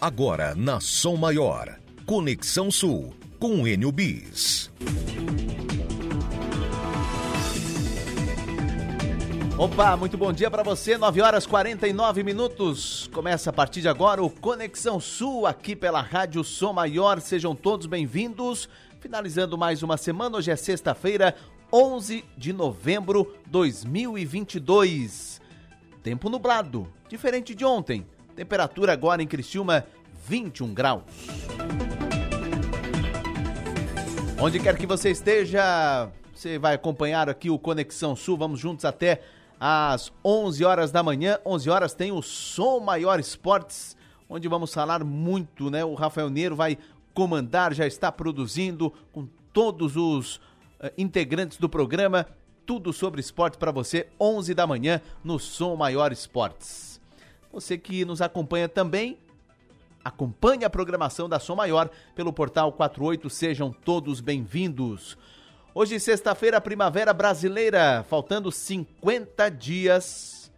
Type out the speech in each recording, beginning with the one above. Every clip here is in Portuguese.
Agora na Som Maior. Conexão Sul com Enio Bis. Opa, muito bom dia para você. 9 horas 49 minutos. Começa a partir de agora o Conexão Sul aqui pela Rádio Som Maior. Sejam todos bem-vindos. Finalizando mais uma semana, hoje é sexta-feira, 11 de novembro de 2022. Tempo nublado, diferente de ontem. Temperatura agora em Criciúma, 21 graus. Onde quer que você esteja, você vai acompanhar aqui o Conexão Sul. Vamos juntos até às 11 horas da manhã. 11 horas tem o Som Maior Esportes, onde vamos falar muito, né? O Rafael Neiro vai comandar, já está produzindo com todos os uh, integrantes do programa. Tudo sobre esporte para você, 11 da manhã, no Som Maior Esportes. Você que nos acompanha também Acompanhe a programação da Som Maior pelo portal 48. Sejam todos bem-vindos. Hoje, sexta-feira, primavera brasileira, faltando 50 dias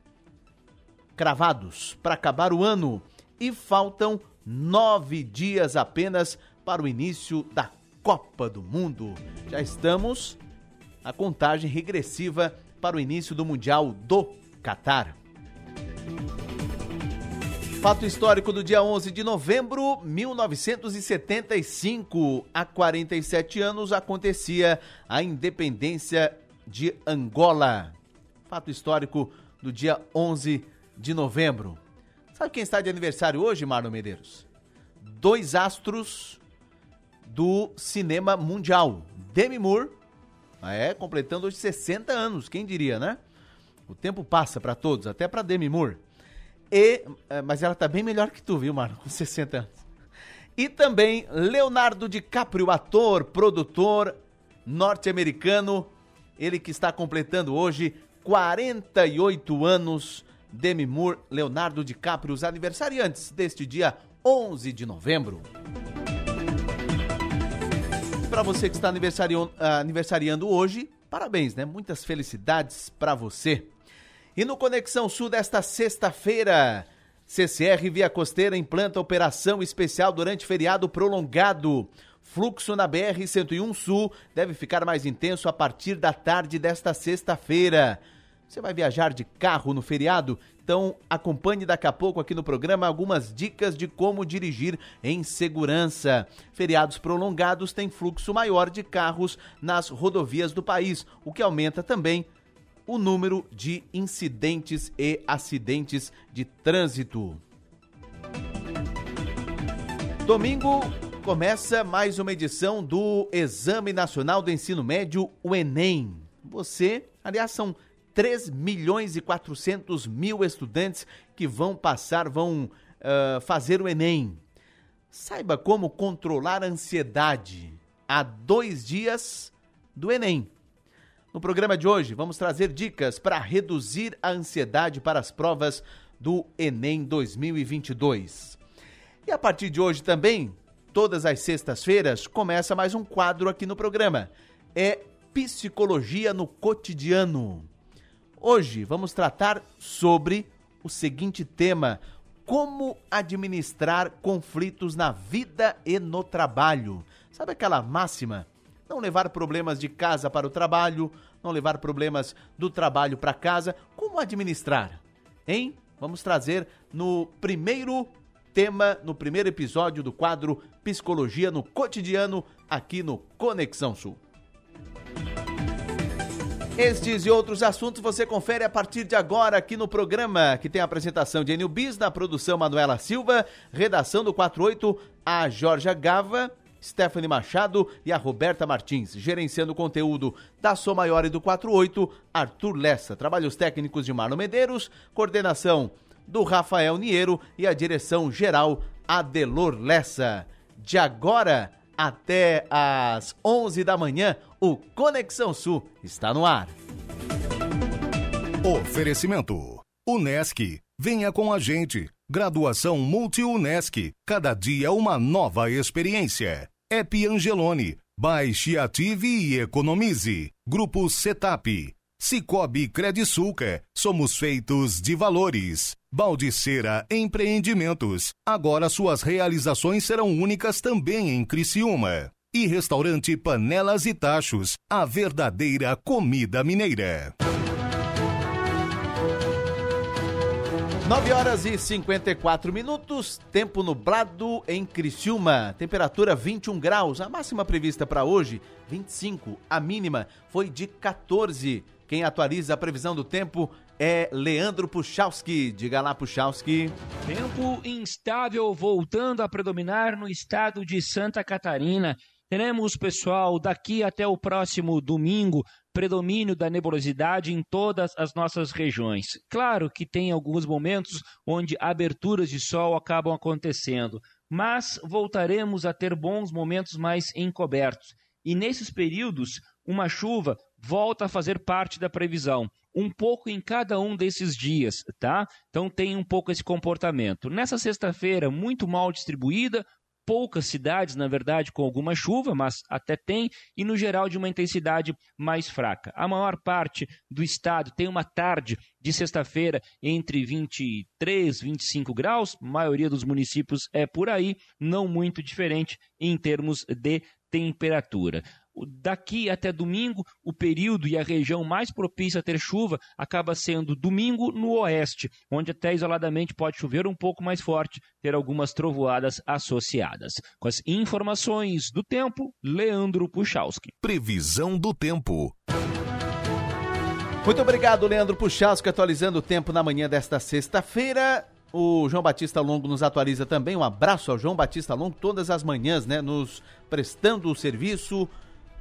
cravados para acabar o ano e faltam nove dias apenas para o início da Copa do Mundo. Já estamos a contagem regressiva para o início do Mundial do Catar. Fato histórico do dia 11 de novembro, 1975. Há 47 anos acontecia a independência de Angola. Fato histórico do dia 11 de novembro. Sabe quem está de aniversário hoje, Marlon Medeiros? Dois astros do cinema mundial. Demi Moore, é, completando hoje 60 anos, quem diria, né? O tempo passa para todos, até para Demi Moore. E, eh, mas ela tá bem melhor que tu, viu, mano? Com 60 anos. E também Leonardo DiCaprio, ator, produtor norte-americano. Ele que está completando hoje 48 anos. Demi Moore, Leonardo DiCaprio, os aniversariantes deste dia 11 de novembro. Para você que está aniversariando, aniversariando hoje, parabéns, né? Muitas felicidades para você. E no Conexão Sul desta sexta-feira, CCR Via Costeira implanta operação especial durante feriado prolongado. Fluxo na BR-101 Sul deve ficar mais intenso a partir da tarde desta sexta-feira. Você vai viajar de carro no feriado? Então acompanhe daqui a pouco aqui no programa algumas dicas de como dirigir em segurança. Feriados prolongados têm fluxo maior de carros nas rodovias do país, o que aumenta também o número de incidentes e acidentes de trânsito. Domingo começa mais uma edição do Exame Nacional do Ensino Médio, o Enem. Você, aliás, são 3 milhões e 400 mil estudantes que vão passar, vão uh, fazer o Enem. Saiba como controlar a ansiedade há dois dias do Enem. No programa de hoje, vamos trazer dicas para reduzir a ansiedade para as provas do Enem 2022. E a partir de hoje também, todas as sextas-feiras, começa mais um quadro aqui no programa. É Psicologia no Cotidiano. Hoje vamos tratar sobre o seguinte tema: como administrar conflitos na vida e no trabalho. Sabe aquela máxima? Não levar problemas de casa para o trabalho, não levar problemas do trabalho para casa. Como administrar? Hein? Vamos trazer no primeiro tema, no primeiro episódio do quadro Psicologia no Cotidiano, aqui no Conexão Sul. Estes e outros assuntos você confere a partir de agora aqui no programa, que tem a apresentação de Enil Bis, na produção Manuela Silva, redação do 48, a Jorge Gava, Stephanie Machado e a Roberta Martins. Gerenciando o conteúdo da Sou Maior e do 48, Arthur Lessa. Trabalhos técnicos de Marlon Medeiros, coordenação do Rafael Niero e a direção geral Adelor Lessa. De agora até às 11 da manhã, o Conexão Sul está no ar. Oferecimento: Unesc. Venha com a gente. Graduação Multi-UNESC. Cada dia uma nova experiência. App Angelone. Baixe, ative e economize. Grupo Setap. Cicobi Credisulca, somos feitos de valores. Baldiceira Empreendimentos, agora suas realizações serão únicas também em Criciúma. E restaurante Panelas e Tachos, a verdadeira comida mineira. 9 horas e 54 minutos, tempo nublado em Criciúma, temperatura 21 graus, a máxima prevista para hoje 25, a mínima foi de 14. Quem atualiza a previsão do tempo é Leandro Puchalski. Diga lá, Puchalski. Tempo instável voltando a predominar no estado de Santa Catarina. Teremos, pessoal, daqui até o próximo domingo, predomínio da nebulosidade em todas as nossas regiões. Claro que tem alguns momentos onde aberturas de sol acabam acontecendo, mas voltaremos a ter bons momentos mais encobertos. E nesses períodos, uma chuva volta a fazer parte da previsão, um pouco em cada um desses dias, tá? Então tem um pouco esse comportamento. Nessa sexta-feira, muito mal distribuída, poucas cidades, na verdade, com alguma chuva, mas até tem, e no geral de uma intensidade mais fraca. A maior parte do estado tem uma tarde de sexta-feira entre 23 e 25 graus, maioria dos municípios é por aí, não muito diferente em termos de temperatura. Daqui até domingo, o período e a região mais propícia a ter chuva acaba sendo domingo no oeste, onde até isoladamente pode chover um pouco mais forte, ter algumas trovoadas associadas. Com as informações do tempo, Leandro Puchalski. Previsão do tempo. Muito obrigado, Leandro Puchalski, atualizando o tempo na manhã desta sexta-feira. O João Batista Longo nos atualiza também. Um abraço ao João Batista Longo todas as manhãs, né? Nos prestando o serviço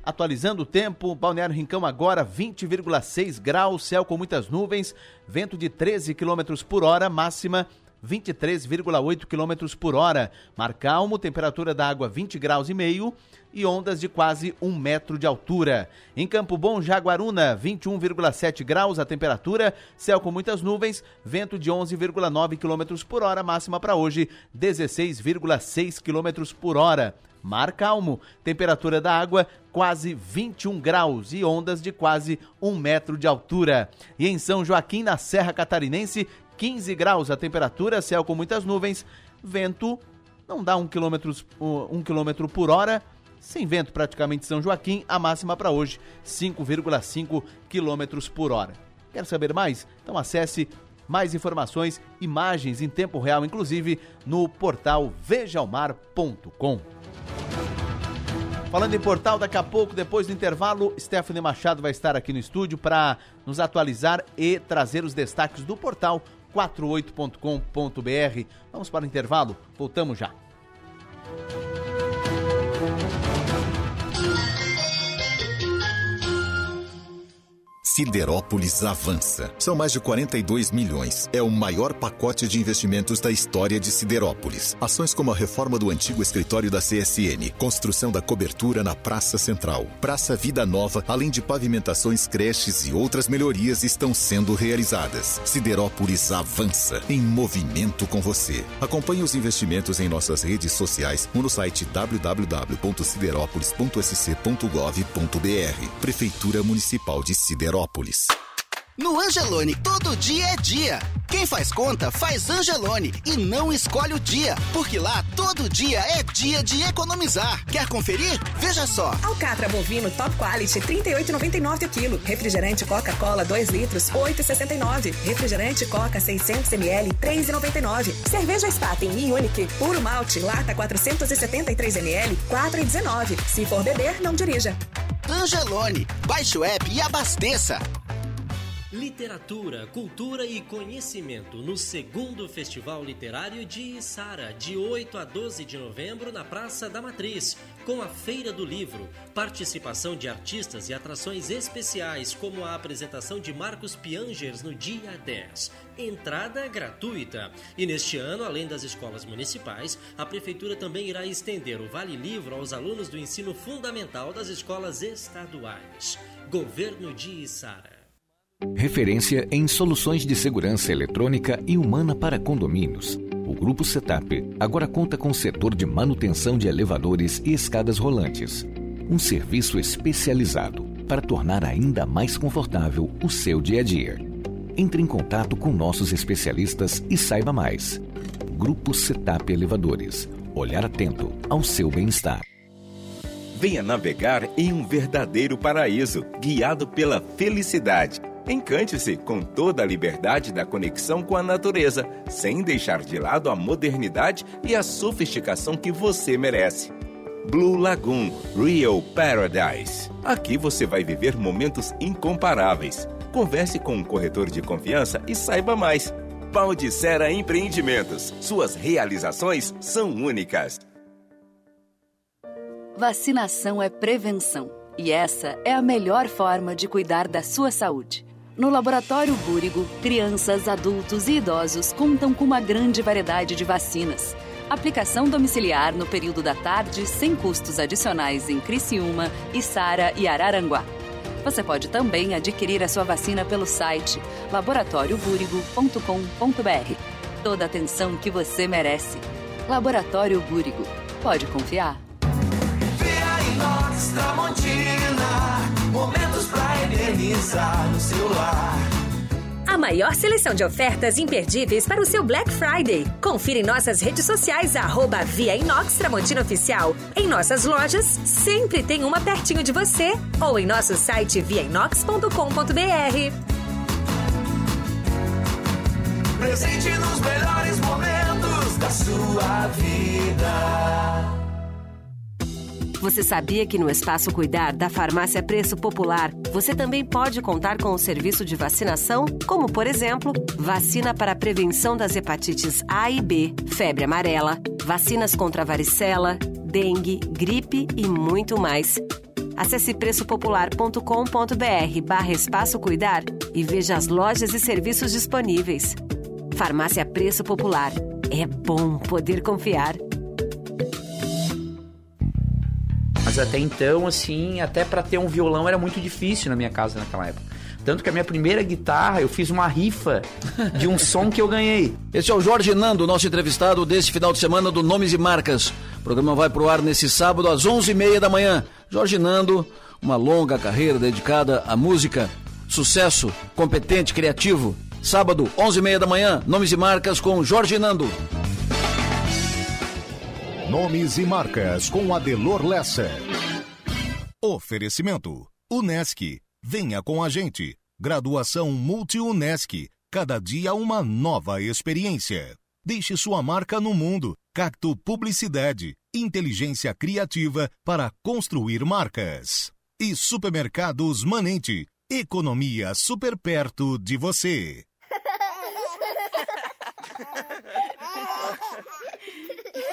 Atualizando o tempo, Balneário Rincão agora 20,6 graus, céu com muitas nuvens, vento de 13 km por hora, máxima 23,8 km por hora. Mar calmo, temperatura da água 20 graus e meio e ondas de quase um metro de altura. Em Campo Bom, Jaguaruna, 21,7 graus a temperatura, céu com muitas nuvens, vento de 11,9 km por hora, máxima para hoje 16,6 km por hora. Mar calmo, temperatura da água quase 21 graus e ondas de quase um metro de altura. E em São Joaquim, na Serra Catarinense, 15 graus a temperatura, céu com muitas nuvens, vento não dá um quilômetro, um quilômetro por hora, sem vento praticamente São Joaquim, a máxima para hoje 5,5 quilômetros por hora. Quer saber mais? Então acesse mais informações, imagens em tempo real, inclusive no portal vejaomar.com. Falando em portal, daqui a pouco, depois do intervalo, Stephanie Machado vai estar aqui no estúdio para nos atualizar e trazer os destaques do portal 48.com.br. Vamos para o intervalo, voltamos já. Siderópolis avança. São mais de 42 milhões. É o maior pacote de investimentos da história de Siderópolis. Ações como a reforma do antigo escritório da CSN, construção da cobertura na Praça Central, Praça Vida Nova, além de pavimentações, creches e outras melhorias estão sendo realizadas. Siderópolis avança em movimento com você. Acompanhe os investimentos em nossas redes sociais ou no site www.siderópolis.sc.gov.br. Prefeitura Municipal de Siderópolis. Florianópolis. No Angelone, todo dia é dia. Quem faz conta, faz Angelone e não escolhe o dia, porque lá todo dia é dia de economizar. Quer conferir? Veja só. Alcatra bovino Top Quality, 38,99 o quilo. Refrigerante Coca-Cola 2 litros, 8,69. Refrigerante Coca 600 ml, 3,99. Cerveja Spaten e Unique, puro malte, lata 473 ml, 4,19. Se for beber, não dirija. Angelone, baixe o app e abasteça. Literatura, cultura e conhecimento no segundo Festival Literário de Sara, de 8 a 12 de novembro na Praça da Matriz, com a Feira do Livro, participação de artistas e atrações especiais, como a apresentação de Marcos Piangers no dia 10. Entrada gratuita. E neste ano, além das escolas municipais, a Prefeitura também irá estender o Vale Livro aos alunos do ensino fundamental das escolas estaduais. Governo de Sara. Referência em soluções de segurança eletrônica e humana para condomínios. O Grupo Setup agora conta com o setor de manutenção de elevadores e escadas rolantes. Um serviço especializado para tornar ainda mais confortável o seu dia a dia. Entre em contato com nossos especialistas e saiba mais. Grupo Setap Elevadores. Olhar atento ao seu bem-estar. Venha navegar em um verdadeiro paraíso, guiado pela felicidade. Encante-se com toda a liberdade da conexão com a natureza, sem deixar de lado a modernidade e a sofisticação que você merece. Blue Lagoon Real Paradise. Aqui você vai viver momentos incomparáveis. Converse com um corretor de confiança e saiba mais. Pau de Sera Empreendimentos. Suas realizações são únicas. Vacinação é prevenção. E essa é a melhor forma de cuidar da sua saúde. No Laboratório Búrigo, crianças, adultos e idosos contam com uma grande variedade de vacinas. Aplicação domiciliar no período da tarde, sem custos adicionais em Criciúma, Içara e Araranguá. Você pode também adquirir a sua vacina pelo site laboratóriobúrigo.com.br. Toda a atenção que você merece. Laboratório Búrigo. Pode confiar. Maior seleção de ofertas imperdíveis para o seu Black Friday. Confira em nossas redes sociais, arroba Via Inox Tramontina Oficial. Em nossas lojas, sempre tem uma pertinho de você. Ou em nosso site viainox.com.br. Presente nos melhores momentos da sua vida. Você sabia que no Espaço Cuidar da Farmácia Preço Popular, você também pode contar com o serviço de vacinação, como por exemplo, vacina para a prevenção das hepatites A e B, febre amarela, vacinas contra varicela, dengue, gripe e muito mais. Acesse preçopopular.com.br barra Espaço Cuidar e veja as lojas e serviços disponíveis. Farmácia Preço Popular. É bom poder confiar. Até então, assim, até para ter um violão era muito difícil na minha casa naquela época. Tanto que a minha primeira guitarra, eu fiz uma rifa de um som que eu ganhei. Esse é o Jorge Nando, nosso entrevistado desse final de semana do Nomes e Marcas. O programa vai pro ar nesse sábado às 11h30 da manhã. Jorge Nando, uma longa carreira dedicada à música. Sucesso, competente, criativo. Sábado, 11h30 da manhã, Nomes e Marcas com Jorge Nando. Nomes e marcas com Adelor Lessa. Oferecimento: Unesc. Venha com a gente. Graduação Multi-Unesc. Cada dia uma nova experiência. Deixe sua marca no mundo. Cacto Publicidade. Inteligência criativa para construir marcas. E Supermercados Manente. Economia super perto de você.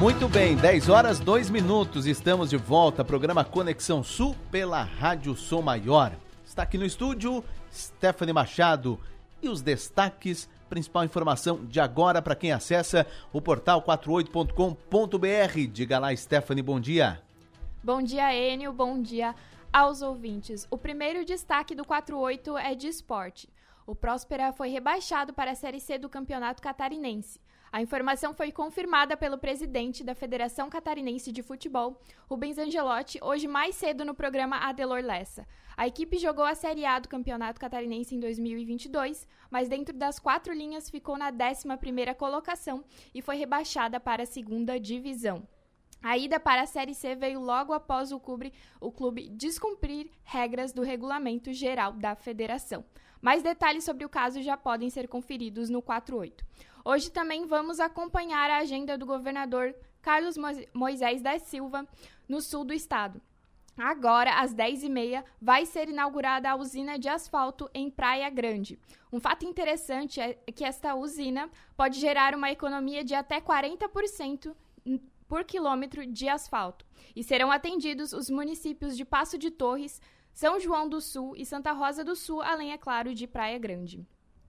Muito bem, 10 horas 2 minutos, estamos de volta. Programa Conexão Sul pela Rádio Som Maior. Está aqui no estúdio Stephanie Machado e os destaques, principal informação de agora para quem acessa o portal 48.com.br. Diga lá, Stephanie, bom dia. Bom dia, Enio, bom dia aos ouvintes. O primeiro destaque do 48 é de esporte. O Próspera foi rebaixado para a Série C do Campeonato Catarinense. A informação foi confirmada pelo presidente da Federação Catarinense de Futebol, Rubens Angelotti, hoje mais cedo no programa Adelor Lessa. A equipe jogou a Série A do Campeonato Catarinense em 2022, mas dentro das quatro linhas ficou na 11ª colocação e foi rebaixada para a segunda divisão. A ida para a Série C veio logo após o clube, o clube descumprir regras do regulamento geral da federação. Mais detalhes sobre o caso já podem ser conferidos no 48. Hoje também vamos acompanhar a agenda do governador Carlos Moisés da Silva no sul do estado. Agora, às 10h30, vai ser inaugurada a usina de asfalto em Praia Grande. Um fato interessante é que esta usina pode gerar uma economia de até 40% por quilômetro de asfalto. E serão atendidos os municípios de Passo de Torres, São João do Sul e Santa Rosa do Sul, além, é claro, de Praia Grande.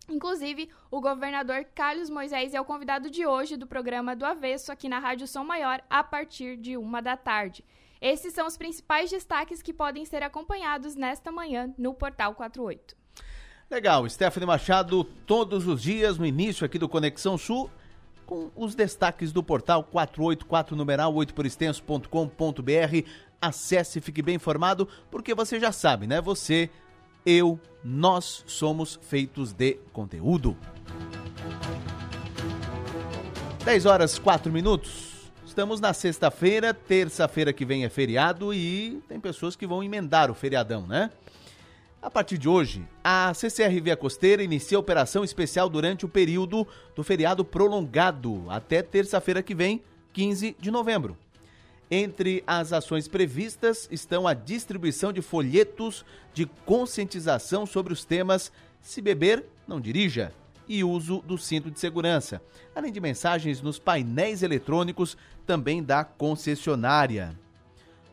Inclusive, o governador Carlos Moisés é o convidado de hoje do programa do Avesso aqui na Rádio Som Maior a partir de uma da tarde. Esses são os principais destaques que podem ser acompanhados nesta manhã no Portal 48. Legal, Stephanie Machado, todos os dias no início aqui do Conexão Sul, com os destaques do portal 484 numeral 8 por extenso.com.br. Acesse e fique bem informado, porque você já sabe, né? Você, eu, nós somos feitos de conteúdo. 10 horas 4 minutos. Estamos na sexta-feira, terça-feira que vem é feriado e tem pessoas que vão emendar o feriadão, né? A partir de hoje, a CCR Via Costeira inicia operação especial durante o período do feriado prolongado, até terça-feira que vem, 15 de novembro. Entre as ações previstas estão a distribuição de folhetos de conscientização sobre os temas Se beber, não dirija e uso do cinto de segurança, além de mensagens nos painéis eletrônicos também da concessionária.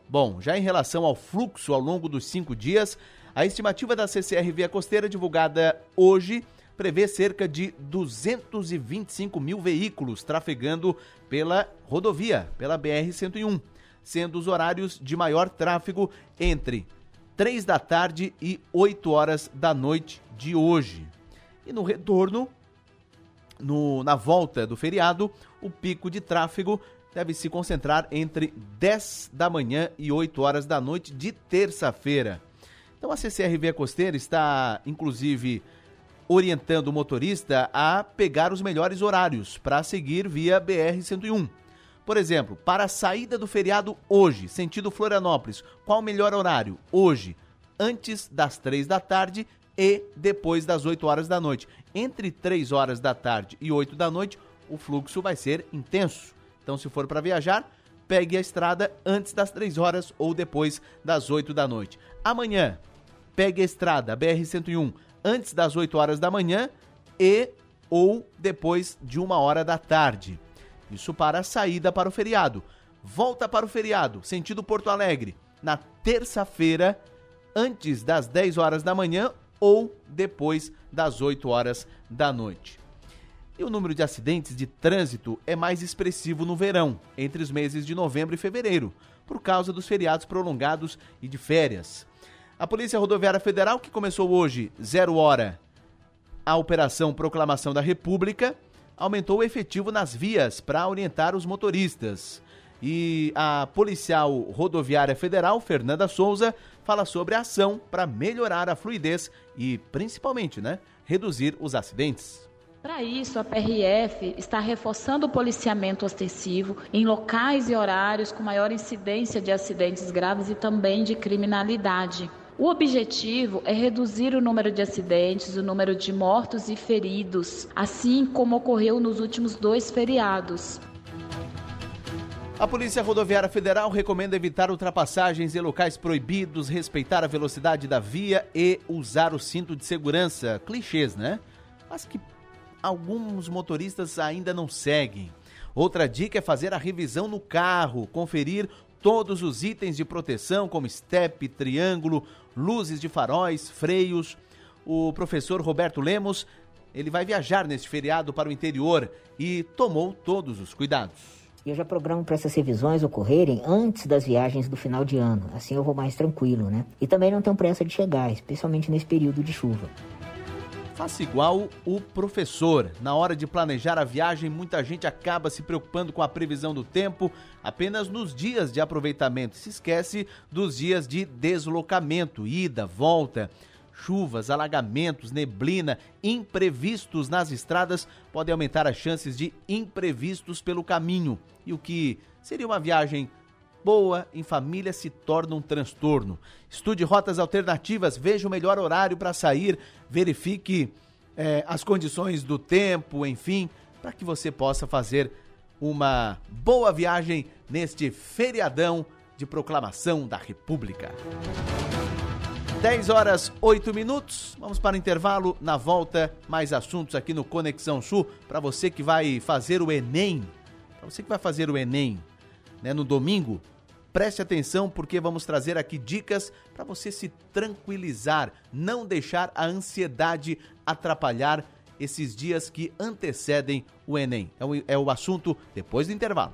Bom, já em relação ao fluxo ao longo dos cinco dias, a estimativa da CCR Via Costeira, divulgada hoje, prevê cerca de 225 mil veículos trafegando pela rodovia, pela BR-101, sendo os horários de maior tráfego entre 3 da tarde e 8 horas da noite de hoje. E no retorno, no, na volta do feriado, o pico de tráfego deve se concentrar entre 10 da manhã e 8 horas da noite de terça-feira. Então a CCR Via Costeira está, inclusive, orientando o motorista a pegar os melhores horários para seguir via BR-101. Por exemplo, para a saída do feriado hoje, sentido Florianópolis, qual o melhor horário? Hoje, antes das 3 da tarde e depois das 8 horas da noite. Entre 3 horas da tarde e 8 da noite, o fluxo vai ser intenso. Então, se for para viajar, pegue a estrada antes das 3 horas ou depois das 8 da noite. Amanhã, pegue a estrada BR-101 antes das 8 horas da manhã e ou depois de uma hora da tarde. Isso para a saída para o feriado. Volta para o feriado, sentido Porto Alegre, na terça-feira, antes das 10 horas da manhã ou depois das 8 horas da noite. E o número de acidentes de trânsito é mais expressivo no verão, entre os meses de novembro e fevereiro, por causa dos feriados prolongados e de férias. A Polícia Rodoviária Federal, que começou hoje, zero hora, a Operação Proclamação da República, aumentou o efetivo nas vias para orientar os motoristas. E a policial rodoviária federal, Fernanda Souza, fala sobre a ação para melhorar a fluidez e, principalmente, né, reduzir os acidentes. Para isso, a PRF está reforçando o policiamento ostensivo em locais e horários com maior incidência de acidentes graves e também de criminalidade. O objetivo é reduzir o número de acidentes, o número de mortos e feridos, assim como ocorreu nos últimos dois feriados. A Polícia Rodoviária Federal recomenda evitar ultrapassagens em locais proibidos, respeitar a velocidade da via e usar o cinto de segurança. Clichês, né? Mas que alguns motoristas ainda não seguem. Outra dica é fazer a revisão no carro, conferir todos os itens de proteção, como step, triângulo, luzes de faróis, freios. O professor Roberto Lemos, ele vai viajar neste feriado para o interior e tomou todos os cuidados. Eu já programo para essas revisões ocorrerem antes das viagens do final de ano. Assim eu vou mais tranquilo, né? E também não tenho pressa de chegar, especialmente nesse período de chuva. Faça igual o professor. Na hora de planejar a viagem, muita gente acaba se preocupando com a previsão do tempo apenas nos dias de aproveitamento. Se esquece dos dias de deslocamento, ida, volta. Chuvas, alagamentos, neblina, imprevistos nas estradas podem aumentar as chances de imprevistos pelo caminho. E o que seria uma viagem boa em família se torna um transtorno. Estude rotas alternativas, veja o melhor horário para sair, verifique eh, as condições do tempo, enfim, para que você possa fazer uma boa viagem neste feriadão de proclamação da República. 10 horas 8 minutos. Vamos para o intervalo. Na volta, mais assuntos aqui no Conexão Sul. Para você que vai fazer o Enem. Para você que vai fazer o Enem né, no domingo, preste atenção porque vamos trazer aqui dicas para você se tranquilizar, não deixar a ansiedade atrapalhar esses dias que antecedem o Enem. É o, é o assunto depois do intervalo.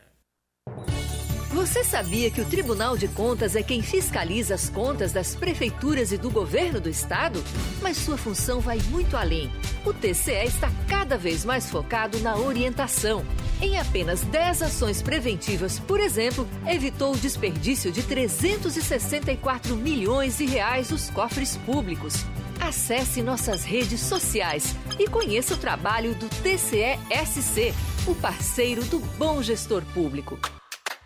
Você sabia que o Tribunal de Contas é quem fiscaliza as contas das prefeituras e do governo do estado? Mas sua função vai muito além. O TCE está cada vez mais focado na orientação. Em apenas 10 ações preventivas, por exemplo, evitou o desperdício de 364 milhões de reais dos cofres públicos. Acesse nossas redes sociais e conheça o trabalho do TCE-SC, o parceiro do bom gestor público.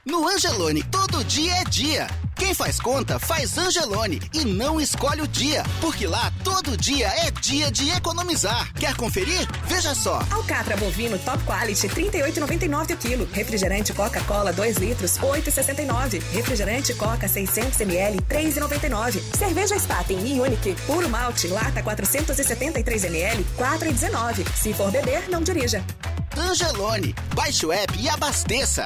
No Angelone, todo dia é dia. Quem faz conta, faz Angelone e não escolhe o dia, porque lá todo dia é dia de economizar. Quer conferir? Veja só. Alcatra bovino top quality 38,99 o quilo. Refrigerante Coca-Cola 2 litros 8,69. Refrigerante Coca 600 ml 3,99. Cerveja Spaten e Unique puro malte lata 473 ml 4,19. Se for beber, não dirija. Angelone, baixe o app e abasteça.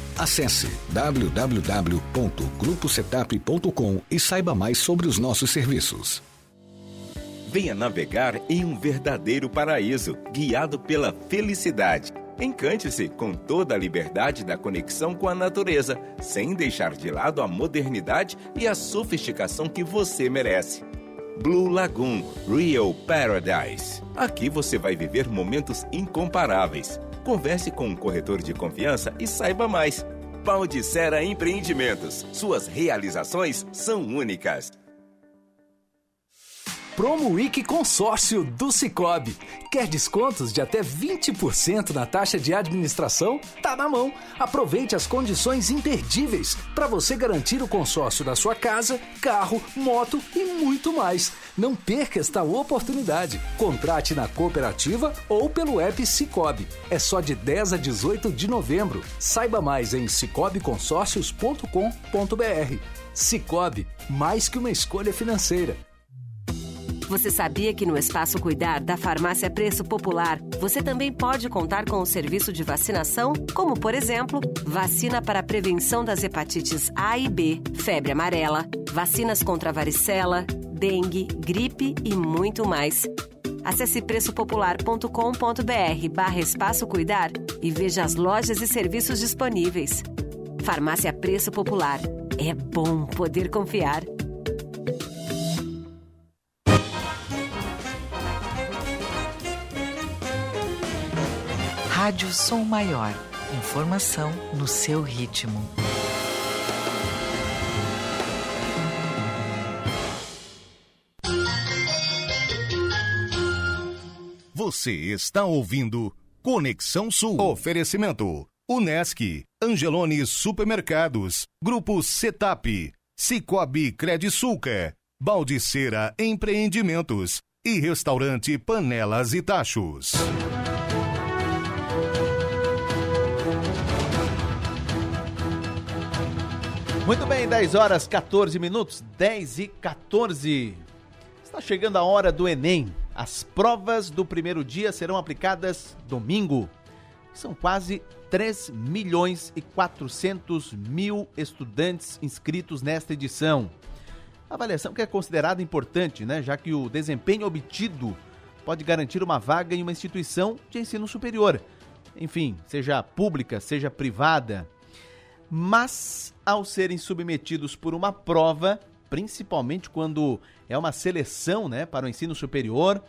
Acesse www.gruposetup.com e saiba mais sobre os nossos serviços. Venha navegar em um verdadeiro paraíso, guiado pela felicidade. Encante-se com toda a liberdade da conexão com a natureza, sem deixar de lado a modernidade e a sofisticação que você merece. Blue Lagoon Real Paradise. Aqui você vai viver momentos incomparáveis. Converse com um corretor de confiança e saiba mais. Baldicera Empreendimentos. Suas realizações são únicas. Promo Week Consórcio do Cicobi. Quer descontos de até 20% na taxa de administração? Tá na mão. Aproveite as condições imperdíveis para você garantir o consórcio da sua casa, carro, moto e muito mais. Não perca esta oportunidade. Contrate na cooperativa ou pelo app Cicobi. É só de 10 a 18 de novembro. Saiba mais em cicobiconsórcios.com.br. Cicobi, mais que uma escolha financeira. Você sabia que no Espaço Cuidar da Farmácia Preço Popular, você também pode contar com o serviço de vacinação, como por exemplo, vacina para a prevenção das hepatites A e B, febre amarela, vacinas contra varicela, dengue, gripe e muito mais. Acesse preçopopular.com.br barra Espaço Cuidar e veja as lojas e serviços disponíveis. Farmácia Preço Popular. É bom poder confiar. Rádio Som Maior. Informação no seu ritmo. Você está ouvindo Conexão Sul. Oferecimento: Unesc, Angelone Supermercados, Grupo Setap, Cicobi Credisulca, Baldiceira Empreendimentos e Restaurante Panelas e Tachos. Muito bem, 10 horas 14 minutos, 10 e 14. Está chegando a hora do Enem. As provas do primeiro dia serão aplicadas domingo. São quase 3 milhões e 400 mil estudantes inscritos nesta edição. A avaliação que é considerada importante, né, já que o desempenho obtido pode garantir uma vaga em uma instituição de ensino superior. Enfim, seja pública, seja privada. Mas, ao serem submetidos por uma prova, principalmente quando é uma seleção né, para o ensino superior,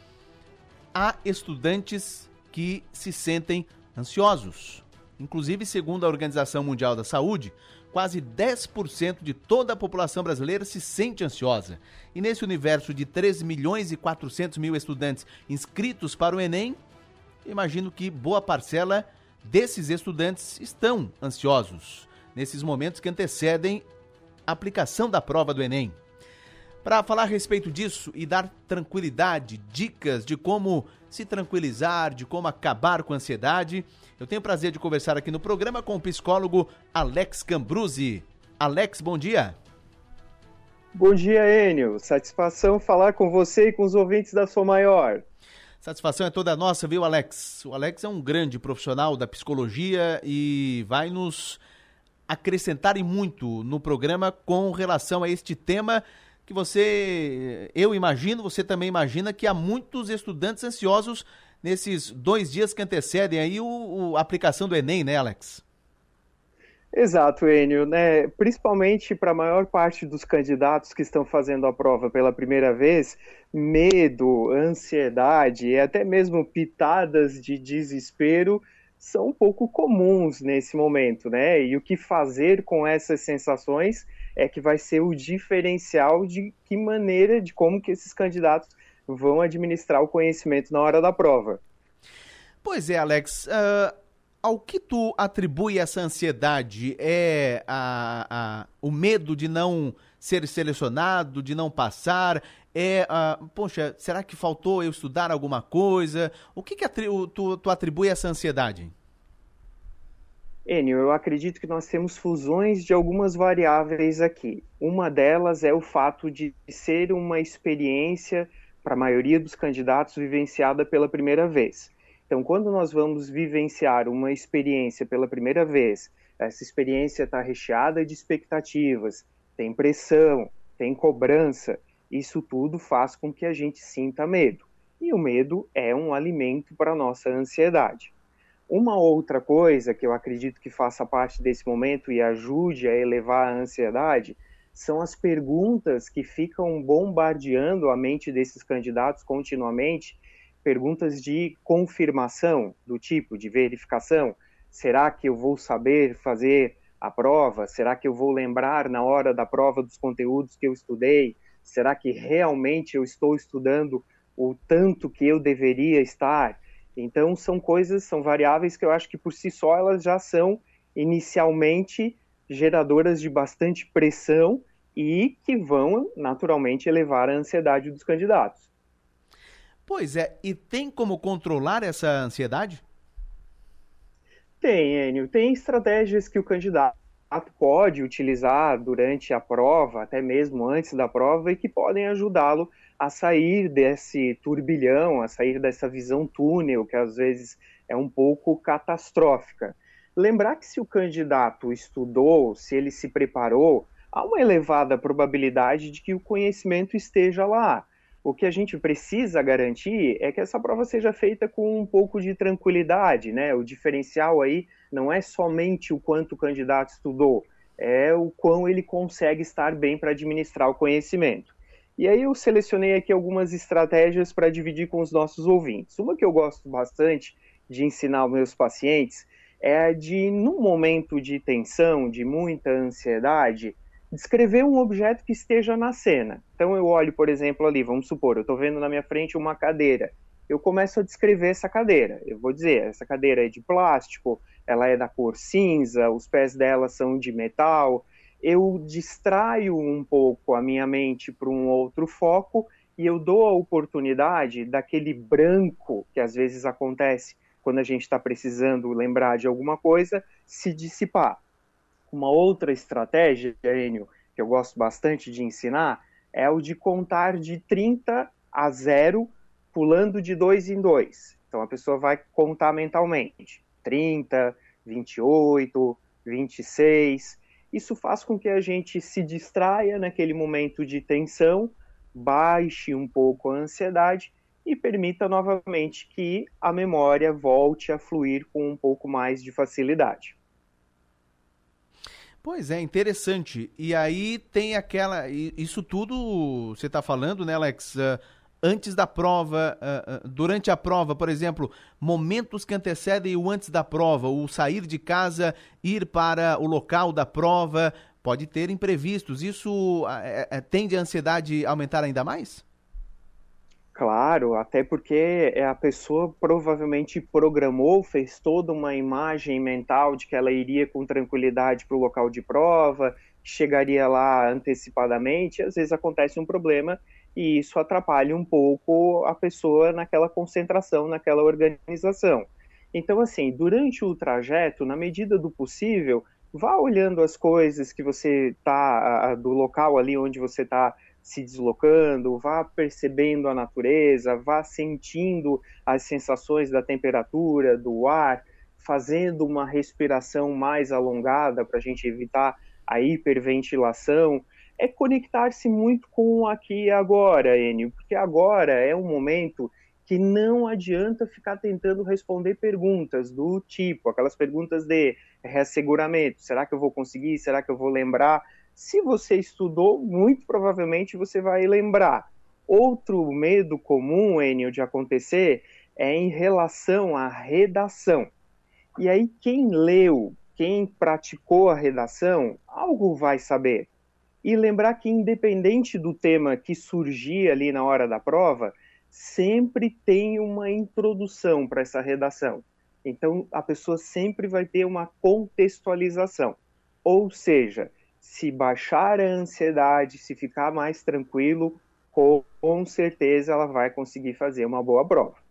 há estudantes que se sentem ansiosos. Inclusive, segundo a Organização Mundial da Saúde, quase 10% de toda a população brasileira se sente ansiosa. E nesse universo de 3 milhões e 400 mil estudantes inscritos para o Enem, imagino que boa parcela desses estudantes estão ansiosos nesses momentos que antecedem a aplicação da prova do Enem. Para falar a respeito disso e dar tranquilidade, dicas de como se tranquilizar, de como acabar com a ansiedade, eu tenho o prazer de conversar aqui no programa com o psicólogo Alex Cambruzzi. Alex, bom dia. Bom dia, Enio. Satisfação falar com você e com os ouvintes da Sou Maior. Satisfação é toda nossa, viu, Alex? O Alex é um grande profissional da psicologia e vai nos acrescentarem muito no programa com relação a este tema que você, eu imagino, você também imagina que há muitos estudantes ansiosos nesses dois dias que antecedem aí o, o a aplicação do Enem, né, Alex? Exato, Enio, né? Principalmente para a maior parte dos candidatos que estão fazendo a prova pela primeira vez, medo, ansiedade e até mesmo pitadas de desespero são um pouco comuns nesse momento, né? E o que fazer com essas sensações é que vai ser o diferencial de que maneira, de como que esses candidatos vão administrar o conhecimento na hora da prova. Pois é, Alex. Uh, ao que tu atribui essa ansiedade? É a, a, o medo de não ser selecionado, de não passar? É, uh, poxa, será que faltou eu estudar alguma coisa? O que, que tu, tu atribui essa ansiedade? Enio, eu acredito que nós temos fusões de algumas variáveis aqui. Uma delas é o fato de ser uma experiência, para a maioria dos candidatos, vivenciada pela primeira vez. Então, quando nós vamos vivenciar uma experiência pela primeira vez, essa experiência está recheada de expectativas, tem pressão, tem cobrança, isso tudo faz com que a gente sinta medo. E o medo é um alimento para a nossa ansiedade. Uma outra coisa que eu acredito que faça parte desse momento e ajude a elevar a ansiedade são as perguntas que ficam bombardeando a mente desses candidatos continuamente, perguntas de confirmação, do tipo de verificação. Será que eu vou saber fazer a prova? Será que eu vou lembrar na hora da prova dos conteúdos que eu estudei? Será que realmente eu estou estudando o tanto que eu deveria estar? Então são coisas, são variáveis que eu acho que por si só elas já são inicialmente geradoras de bastante pressão e que vão naturalmente elevar a ansiedade dos candidatos. Pois é, e tem como controlar essa ansiedade? Tem, Enio. Tem estratégias que o candidato pode utilizar durante a prova, até mesmo antes da prova, e que podem ajudá-lo a sair desse turbilhão, a sair dessa visão túnel, que às vezes é um pouco catastrófica. Lembrar que se o candidato estudou, se ele se preparou, há uma elevada probabilidade de que o conhecimento esteja lá. O que a gente precisa garantir é que essa prova seja feita com um pouco de tranquilidade, né? O diferencial aí não é somente o quanto o candidato estudou, é o quão ele consegue estar bem para administrar o conhecimento. E aí eu selecionei aqui algumas estratégias para dividir com os nossos ouvintes. Uma que eu gosto bastante de ensinar aos meus pacientes é a de, num momento de tensão, de muita ansiedade, descrever um objeto que esteja na cena. Então eu olho, por exemplo, ali, vamos supor, eu estou vendo na minha frente uma cadeira. Eu começo a descrever essa cadeira. Eu vou dizer, essa cadeira é de plástico, ela é da cor cinza, os pés dela são de metal. Eu distraio um pouco a minha mente para um outro foco e eu dou a oportunidade daquele branco que às vezes acontece quando a gente está precisando lembrar de alguma coisa se dissipar. Uma outra estratégia, Enio, que eu gosto bastante de ensinar, é o de contar de 30 a 0, pulando de dois em dois. Então a pessoa vai contar mentalmente. 30, 28, 26. Isso faz com que a gente se distraia naquele momento de tensão, baixe um pouco a ansiedade e permita novamente que a memória volte a fluir com um pouco mais de facilidade. Pois é, interessante. E aí tem aquela. Isso tudo você está falando, né, Alex? Antes da prova, uh, uh, durante a prova, por exemplo, momentos que antecedem o antes da prova, o sair de casa, ir para o local da prova, pode ter imprevistos. Isso é, tende a ansiedade a aumentar ainda mais? Claro, até porque a pessoa provavelmente programou, fez toda uma imagem mental de que ela iria com tranquilidade para o local de prova, chegaria lá antecipadamente, às vezes acontece um problema e isso atrapalha um pouco a pessoa naquela concentração, naquela organização. Então, assim, durante o trajeto, na medida do possível, vá olhando as coisas que você está, do local ali onde você está se deslocando, vá percebendo a natureza, vá sentindo as sensações da temperatura, do ar, fazendo uma respiração mais alongada para a gente evitar a hiperventilação é conectar-se muito com aqui e agora, Enio, porque agora é um momento que não adianta ficar tentando responder perguntas do tipo, aquelas perguntas de reasseguramento, será que eu vou conseguir, será que eu vou lembrar? Se você estudou, muito provavelmente você vai lembrar. Outro medo comum, Enio, de acontecer é em relação à redação. E aí, quem leu, quem praticou a redação, algo vai saber. E lembrar que, independente do tema que surgir ali na hora da prova, sempre tem uma introdução para essa redação. Então, a pessoa sempre vai ter uma contextualização. Ou seja, se baixar a ansiedade, se ficar mais tranquilo, com, certeza ela vai conseguir fazer uma boa prova.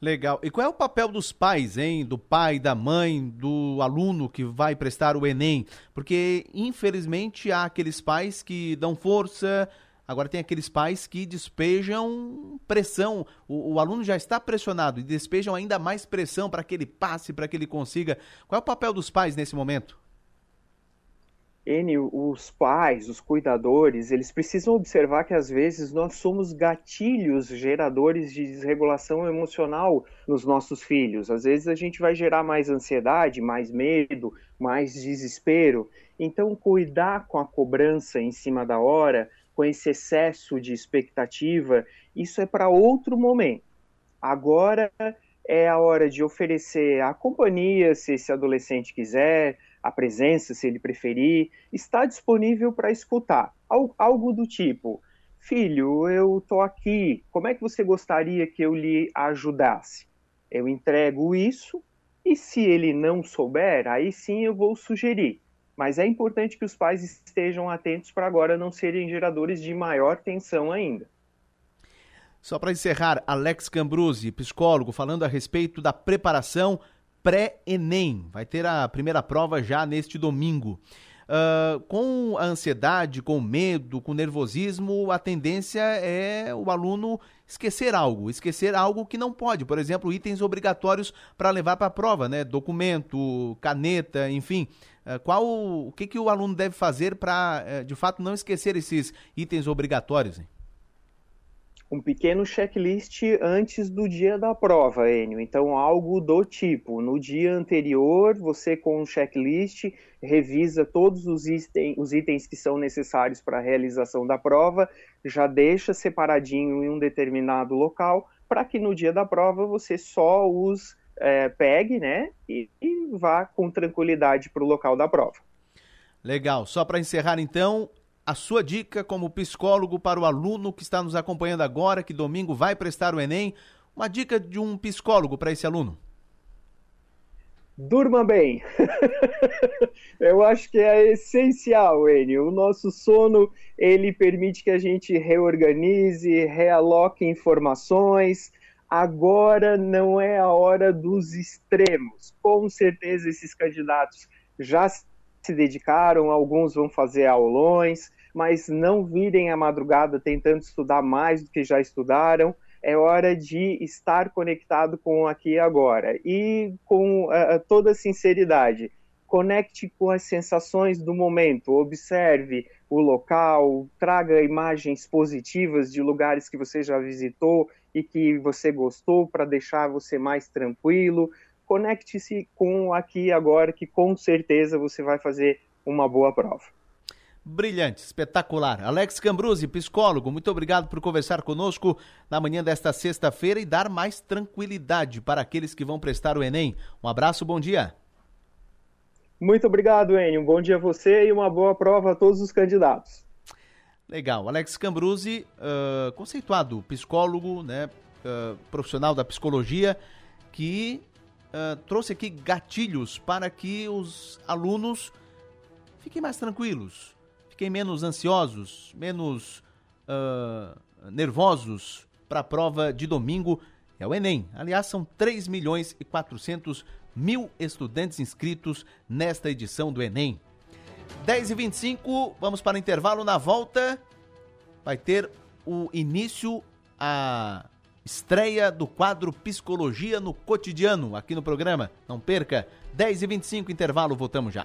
Legal. E qual é o papel dos pais, hein? Do pai, da mãe, do aluno que vai prestar o Enem? Porque, infelizmente, há aqueles pais que dão força, agora tem aqueles pais que despejam pressão. O, o aluno já está pressionado e despejam ainda mais pressão para que ele passe, para que ele consiga. Qual é o papel dos pais nesse momento? N, os pais, os cuidadores, eles precisam observar que às vezes nós somos gatilhos geradores de desregulação emocional nos nossos filhos. Às vezes a gente vai gerar mais ansiedade, mais medo, mais desespero. Então, cuidar com a cobrança em cima da hora, com esse excesso de expectativa, isso é para outro momento. Agora é a hora de oferecer a companhia, se esse adolescente quiser, a presença, se ele preferir, está disponível para escutar. Algo do tipo: Filho, eu estou aqui, como é que você gostaria que eu lhe ajudasse? Eu entrego isso e se ele não souber, aí sim eu vou sugerir. Mas é importante que os pais estejam atentos para agora não serem geradores de maior tensão ainda. Só para encerrar, Alex Cambruzzi, psicólogo, falando a respeito da preparação pré-ENEM. Vai ter a primeira prova já neste domingo. Uh, com a ansiedade, com o medo, com o nervosismo, a tendência é o aluno esquecer algo, esquecer algo que não pode. Por exemplo, itens obrigatórios para levar para a prova, né? Documento, caneta, enfim. Uh, qual o que, que o aluno deve fazer para, uh, de fato, não esquecer esses itens obrigatórios? Hein? Um pequeno checklist antes do dia da prova, Enio. Então, algo do tipo: no dia anterior, você com um checklist revisa todos os, item, os itens que são necessários para a realização da prova, já deixa separadinho em um determinado local, para que no dia da prova você só os é, pegue, né, e, e vá com tranquilidade para o local da prova. Legal. Só para encerrar, então, a sua dica como psicólogo para o aluno que está nos acompanhando agora, que domingo vai prestar o Enem. Uma dica de um psicólogo para esse aluno. Durma bem. Eu acho que é essencial, Enio. O nosso sono, ele permite que a gente reorganize, realoque informações. Agora não é a hora dos extremos. Com certeza esses candidatos já se dedicaram, alguns vão fazer aulões, mas não virem a madrugada tentando estudar mais do que já estudaram é hora de estar conectado com aqui e agora. E com uh, toda sinceridade, conecte com as sensações do momento, observe o local, traga imagens positivas de lugares que você já visitou e que você gostou para deixar você mais tranquilo. Conecte-se com aqui agora, que com certeza você vai fazer uma boa prova. Brilhante, espetacular. Alex Cambruzzi, psicólogo, muito obrigado por conversar conosco na manhã desta sexta-feira e dar mais tranquilidade para aqueles que vão prestar o Enem. Um abraço, bom dia. Muito obrigado, Enio. Um bom dia a você e uma boa prova a todos os candidatos. Legal. Alex Cambruzzi, uh, conceituado psicólogo, né, uh, profissional da psicologia, que uh, trouxe aqui gatilhos para que os alunos fiquem mais tranquilos, fiquem menos ansiosos, menos uh, nervosos para a prova de domingo. É o Enem. Aliás, são 3 milhões e 400 mil estudantes inscritos nesta edição do Enem. 10 e 25 vamos para o intervalo. Na volta, vai ter o início, a estreia do quadro Psicologia no Cotidiano aqui no programa. Não perca. 10 e 25 intervalo, voltamos já.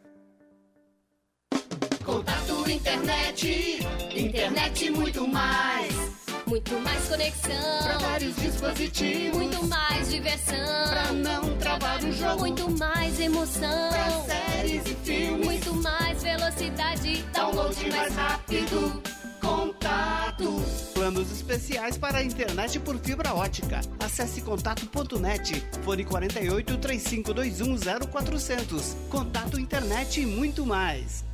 Contato internet, internet muito mais. Muito mais conexão. Pra vários dispositivos. Muito mais diversão. Pra não travar o jogo. Muito mais emoção. Pra séries e filmes. Muito mais velocidade. Download mais rápido. Contato. Planos especiais para a internet por fibra ótica. Acesse contato.net. Fone 48 3521 0400. Contato internet e muito mais.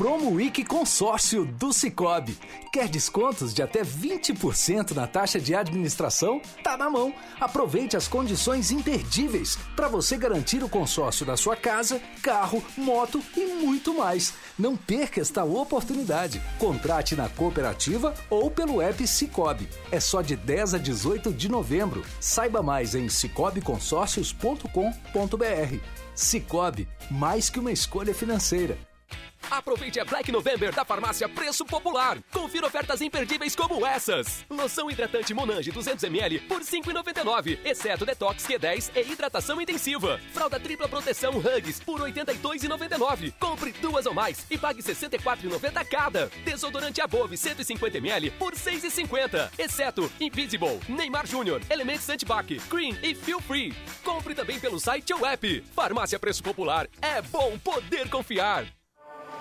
Promo Week Consórcio do Cicobi. Quer descontos de até 20% na taxa de administração? Tá na mão. Aproveite as condições imperdíveis para você garantir o consórcio da sua casa, carro, moto e muito mais. Não perca esta oportunidade. Contrate na cooperativa ou pelo app Cicobi. É só de 10 a 18 de novembro. Saiba mais em cicobiconsórcios.com.br. Cicobi, mais que uma escolha financeira Aproveite a Black November da farmácia Preço Popular. Confira ofertas imperdíveis como essas. Loção hidratante Monange 200ml por R$ 5,99, exceto Detox Q10 e hidratação intensiva. Fralda tripla proteção Hugs por R$ 82,99. Compre duas ou mais e pague R$ 64,90 cada. Desodorante Above 150ml por R$ 6,50, exceto Invisible, Neymar Júnior, Elementos Antibac, Cream e Feel Free. Compre também pelo site ou app. Farmácia Preço Popular. É bom poder confiar.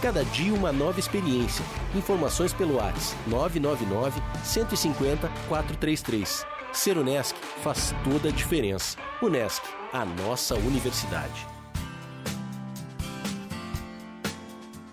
Cada dia uma nova experiência. Informações pelo WhatsApp 999 150 433. Ser Unesc faz toda a diferença. Unesc, a nossa universidade.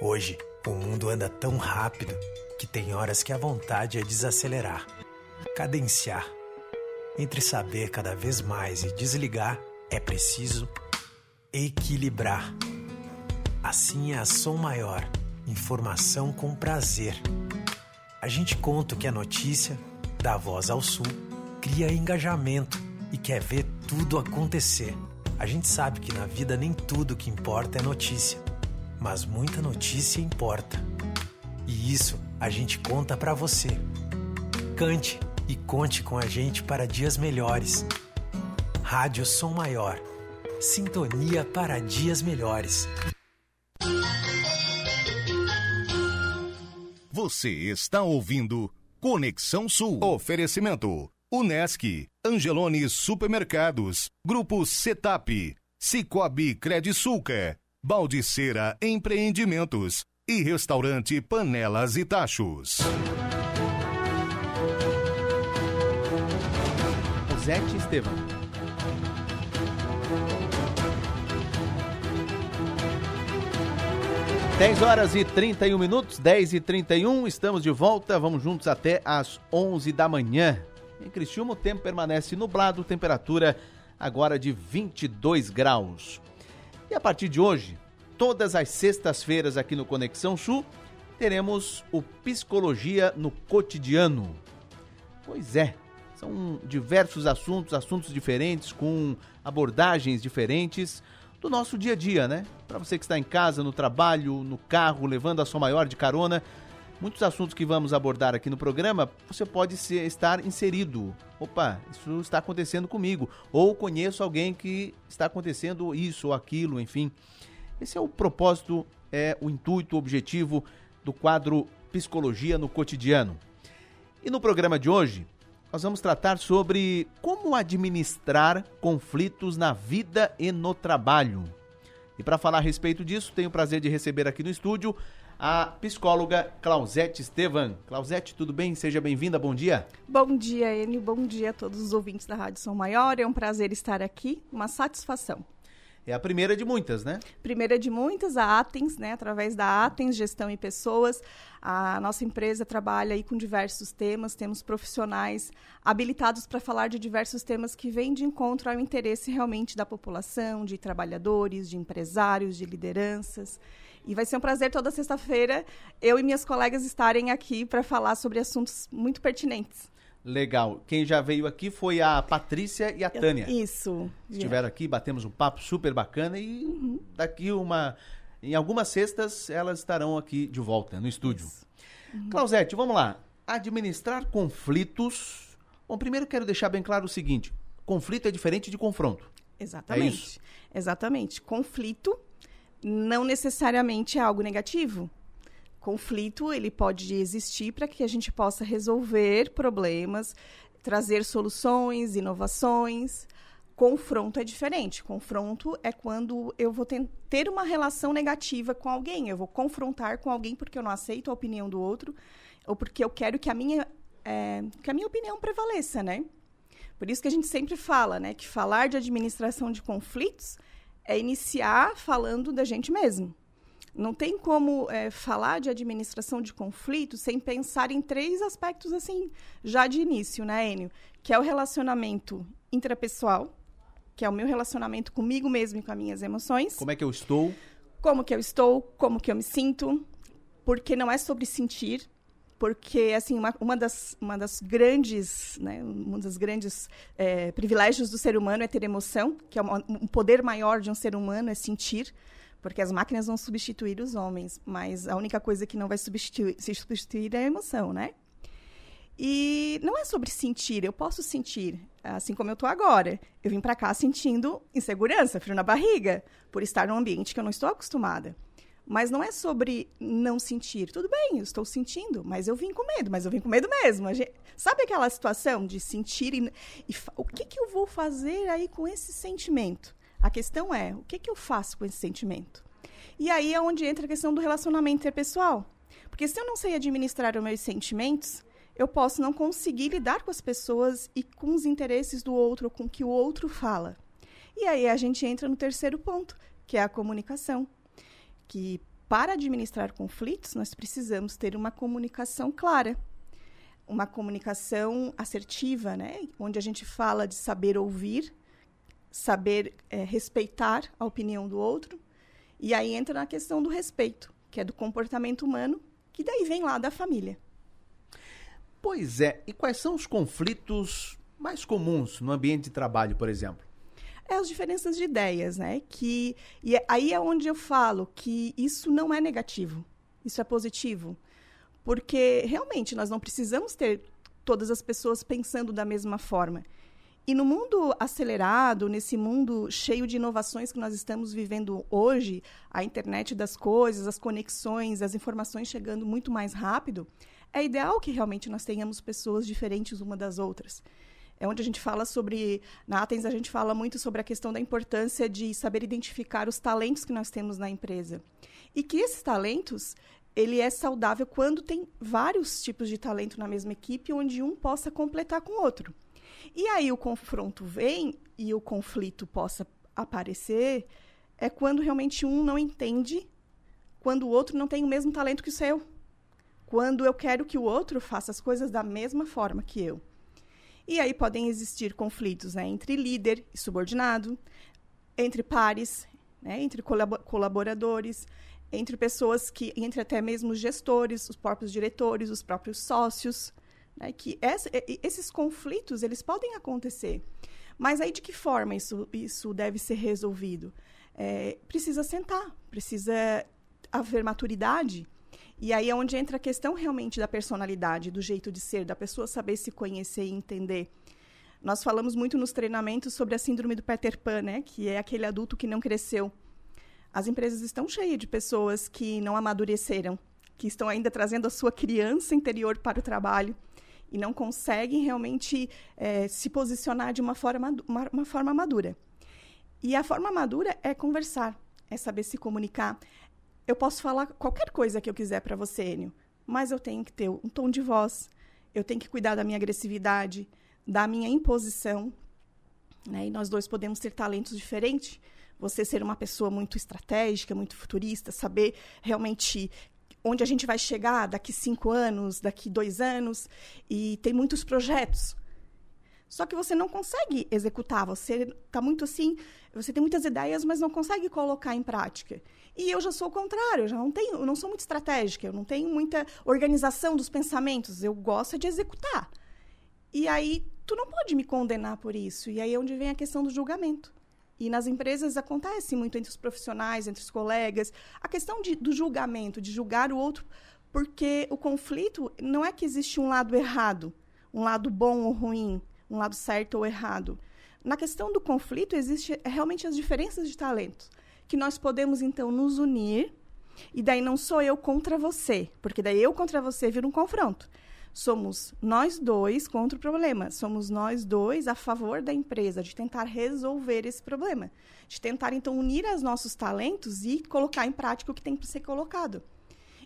Hoje, o mundo anda tão rápido que tem horas que a vontade é desacelerar, cadenciar. Entre saber cada vez mais e desligar, é preciso equilibrar. Assim é a Som Maior, informação com prazer. A gente conta o que é notícia, dá voz ao sul, cria engajamento e quer ver tudo acontecer. A gente sabe que na vida nem tudo que importa é notícia, mas muita notícia importa. E isso a gente conta para você. Cante e conte com a gente para dias melhores. Rádio Som Maior. Sintonia para dias melhores. Você está ouvindo Conexão Sul. Oferecimento Unesc, Angelone Supermercados, Grupo Setap, Cicobi Credisulca, Baldiceira Empreendimentos e Restaurante Panelas e Tachos. Zete Estevam. Dez horas e 31 minutos, 10 e 31, estamos de volta, vamos juntos até às 11 da manhã. Em Criciúma, o tempo permanece nublado, temperatura agora de 22 graus. E a partir de hoje, todas as sextas-feiras aqui no Conexão Sul, teremos o Psicologia no Cotidiano. Pois é, são diversos assuntos, assuntos diferentes, com abordagens diferentes do nosso dia a dia, né? Para você que está em casa, no trabalho, no carro, levando a sua maior de carona, muitos assuntos que vamos abordar aqui no programa, você pode ser, estar inserido. Opa, isso está acontecendo comigo. Ou conheço alguém que está acontecendo isso ou aquilo, enfim. Esse é o propósito, é o intuito, o objetivo do quadro Psicologia no Cotidiano. E no programa de hoje, nós vamos tratar sobre como administrar conflitos na vida e no trabalho. E para falar a respeito disso, tenho o prazer de receber aqui no estúdio a psicóloga Clausete Estevan. Clausete, tudo bem? Seja bem-vinda, bom dia. Bom dia, Enio, bom dia a todos os ouvintes da Rádio São Maior. É um prazer estar aqui, uma satisfação. É a primeira de muitas, né? Primeira de muitas, a Atens, né? Através da Atens Gestão e Pessoas, a nossa empresa trabalha aí com diversos temas, temos profissionais habilitados para falar de diversos temas que vêm de encontro ao interesse realmente da população, de trabalhadores, de empresários, de lideranças. E vai ser um prazer toda sexta-feira eu e minhas colegas estarem aqui para falar sobre assuntos muito pertinentes. Legal. Quem já veio aqui foi a Patrícia e a Tânia. Isso. Estiveram aqui, batemos um papo super bacana e Uhum. daqui uma. Em algumas sextas elas estarão aqui de volta no estúdio. Uhum. Clausete, vamos lá. Administrar conflitos. Bom, primeiro quero deixar bem claro o seguinte: conflito é diferente de confronto. Exatamente. É? Exatamente. Conflito não necessariamente é algo negativo. Conflito, ele pode existir para que a gente possa resolver problemas, trazer soluções, inovações. Confronto é diferente. Confronto é quando eu vou ter uma relação negativa com alguém. Eu vou confrontar com alguém porque eu não aceito a opinião do outro ou porque eu quero que a minha, é, que a minha opinião prevaleça, né? Por isso que a gente sempre fala, né, que falar de administração de conflitos é iniciar falando da gente mesmo. Não tem como é, falar de administração de conflitos sem pensar em três aspectos assim, já de início, né, Enio? Que é o relacionamento intrapessoal, que é o meu relacionamento comigo mesmo e com as minhas emoções. Como é que eu estou? Como que eu estou, como que eu me sinto, porque não é sobre sentir, porque assim uma, uma das uma das grandes né um dos grandes é, privilégios do ser humano é ter emoção que é uma, um poder maior de um ser humano é sentir porque as máquinas vão substituir os homens mas a única coisa que não vai substituir se substituir é a emoção né? E não é sobre sentir eu posso sentir assim como eu estou agora. Eu vim para cá sentindo insegurança frio na barriga por estar num ambiente que eu não estou acostumada mas não é sobre não sentir. Tudo bem, eu estou sentindo, mas eu vim com medo, mas eu vim com medo mesmo. Gente, sabe aquela situação de sentir e, e o que, que eu vou fazer aí com esse sentimento? A questão é, o que, que eu faço com esse sentimento? E aí é onde entra a questão do relacionamento interpessoal. Porque se eu não sei administrar os meus sentimentos, eu posso não conseguir lidar com as pessoas e com os interesses do outro, ou com o que o outro fala. E aí a gente entra no terceiro ponto, que é a comunicação que para administrar conflitos nós precisamos ter uma comunicação clara, uma comunicação assertiva, né? Onde a gente fala de saber ouvir, saber é, respeitar a opinião do outro, e aí entra na questão do respeito, que é do comportamento humano, que daí vem lá da família. Pois é. E quais são os conflitos mais comuns no ambiente de trabalho, por exemplo? É as diferenças de ideias, né? Que e aí é onde eu falo que isso não é negativo, isso é positivo, porque realmente nós não precisamos ter todas as pessoas pensando da mesma forma. E no mundo acelerado, nesse mundo cheio de inovações que nós estamos vivendo hoje, a internet das coisas, as conexões, as informações chegando muito mais rápido, é ideal que realmente nós tenhamos pessoas diferentes uma das outras é onde a gente fala sobre. Na Atens, a gente fala muito sobre a questão da importância de saber identificar os talentos que nós temos na empresa. E que esses talentos, ele é saudável quando tem vários tipos de talento na mesma equipe, onde um possa completar com o outro. E aí o confronto vem e o conflito possa aparecer, é quando realmente um não entende, quando o outro não tem o mesmo talento que o seu. Quando eu quero que o outro faça as coisas da mesma forma que eu. E aí podem existir conflitos né, entre líder e subordinado, entre pares, né, entre colab colaboradores, entre pessoas que, entre até mesmo gestores, os próprios diretores, os próprios sócios, né, que essa, esses conflitos eles podem acontecer. Mas aí de que forma isso, isso deve ser resolvido? É, precisa sentar, precisa haver maturidade. E aí é onde entra a questão realmente da personalidade, do jeito de ser, da pessoa saber se conhecer e entender. Nós falamos muito nos treinamentos sobre a síndrome do Peter Pan, né? Que é aquele adulto que não cresceu. As empresas estão cheias de pessoas que não amadureceram, que estão ainda trazendo a sua criança interior para o trabalho e não conseguem realmente é, se posicionar de uma forma, uma, uma forma madura. E a forma madura é conversar, é saber se comunicar, eu posso falar qualquer coisa que eu quiser para você, Enio, mas eu tenho que ter um tom de voz, eu tenho que cuidar da minha agressividade, da minha imposição, né? E nós dois podemos ter talentos diferentes. Você ser uma pessoa muito estratégica, muito futurista, saber realmente onde a gente vai chegar daqui cinco anos, daqui dois anos, e tem muitos projetos. Só que você não consegue executar, você está muito assim, você tem muitas ideias, mas não consegue colocar em prática. E eu já sou o contrário, eu já não tenho, eu não sou muito estratégica, eu não tenho muita organização dos pensamentos, eu gosto de executar. E aí, tu não pode me condenar por isso. E aí é onde vem a questão do julgamento. E nas empresas acontece muito entre os profissionais, entre os colegas, a questão de, do julgamento, de julgar o outro, porque o conflito não é que existe um lado errado, um lado bom ou ruim, um lado certo ou errado. Na questão do conflito, existe realmente as diferenças de talentos, que nós podemos, então, nos unir, e daí não sou eu contra você, porque daí eu contra você vira um confronto. Somos nós dois contra o problema. Somos nós dois a favor da empresa, de tentar resolver esse problema. De tentar, então, unir os nossos talentos e colocar em prática o que tem que ser colocado.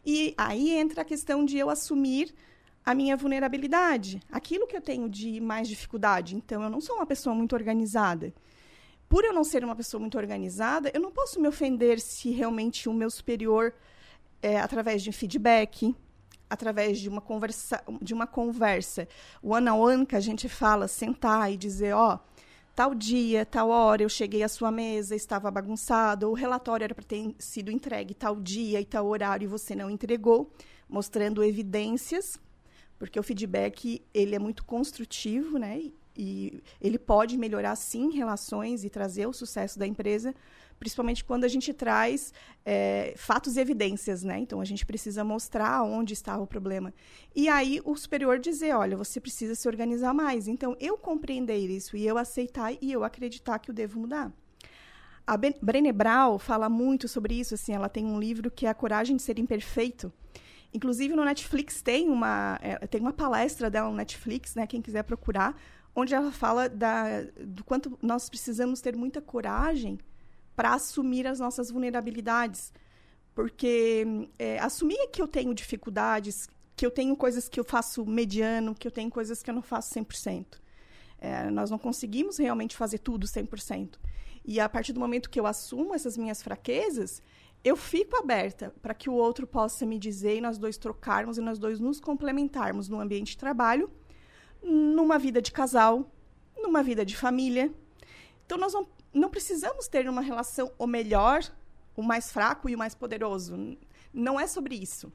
E aí entra a questão de eu assumir a minha vulnerabilidade, aquilo que eu tenho de mais dificuldade. Então, eu não sou uma pessoa muito organizada. Por eu não ser uma pessoa muito organizada, eu não posso me ofender se realmente o meu superior, é, através de feedback, através de uma conversa, de uma conversa one on one que a gente fala, sentar e dizer, ó, oh, tal dia, tal hora eu cheguei à sua mesa, estava bagunçado, o relatório era para ter sido entregue tal dia e tal horário e você não entregou, mostrando evidências, porque o feedback ele é muito construtivo, né? E ele pode melhorar sim relações e trazer o sucesso da empresa, principalmente quando a gente traz é, fatos e evidências, né? Então a gente precisa mostrar onde está o problema. E aí o superior dizer, olha, você precisa se organizar mais. Então eu compreender isso e eu aceitar e eu acreditar que eu devo mudar. A Brené Brown fala muito sobre isso, assim, ela tem um livro que é A Coragem de Ser Imperfeito. Inclusive no Netflix tem uma, é, tem uma palestra dela no Netflix, né, quem quiser procurar, onde ela fala da, do quanto nós precisamos ter muita coragem para assumir as nossas vulnerabilidades. Porque é, assumir que eu tenho dificuldades, que eu tenho coisas que eu faço mediano, que eu tenho coisas que eu não faço 100%. É, nós não conseguimos realmente fazer tudo 100%. E a partir do momento que eu assumo essas minhas fraquezas, eu fico aberta para que o outro possa me dizer e nós dois trocarmos e nós dois nos complementarmos no ambiente de trabalho, numa vida de casal, numa vida de família. Então, nós não não precisamos ter uma relação o melhor, o mais fraco e o mais poderoso. Não é sobre isso.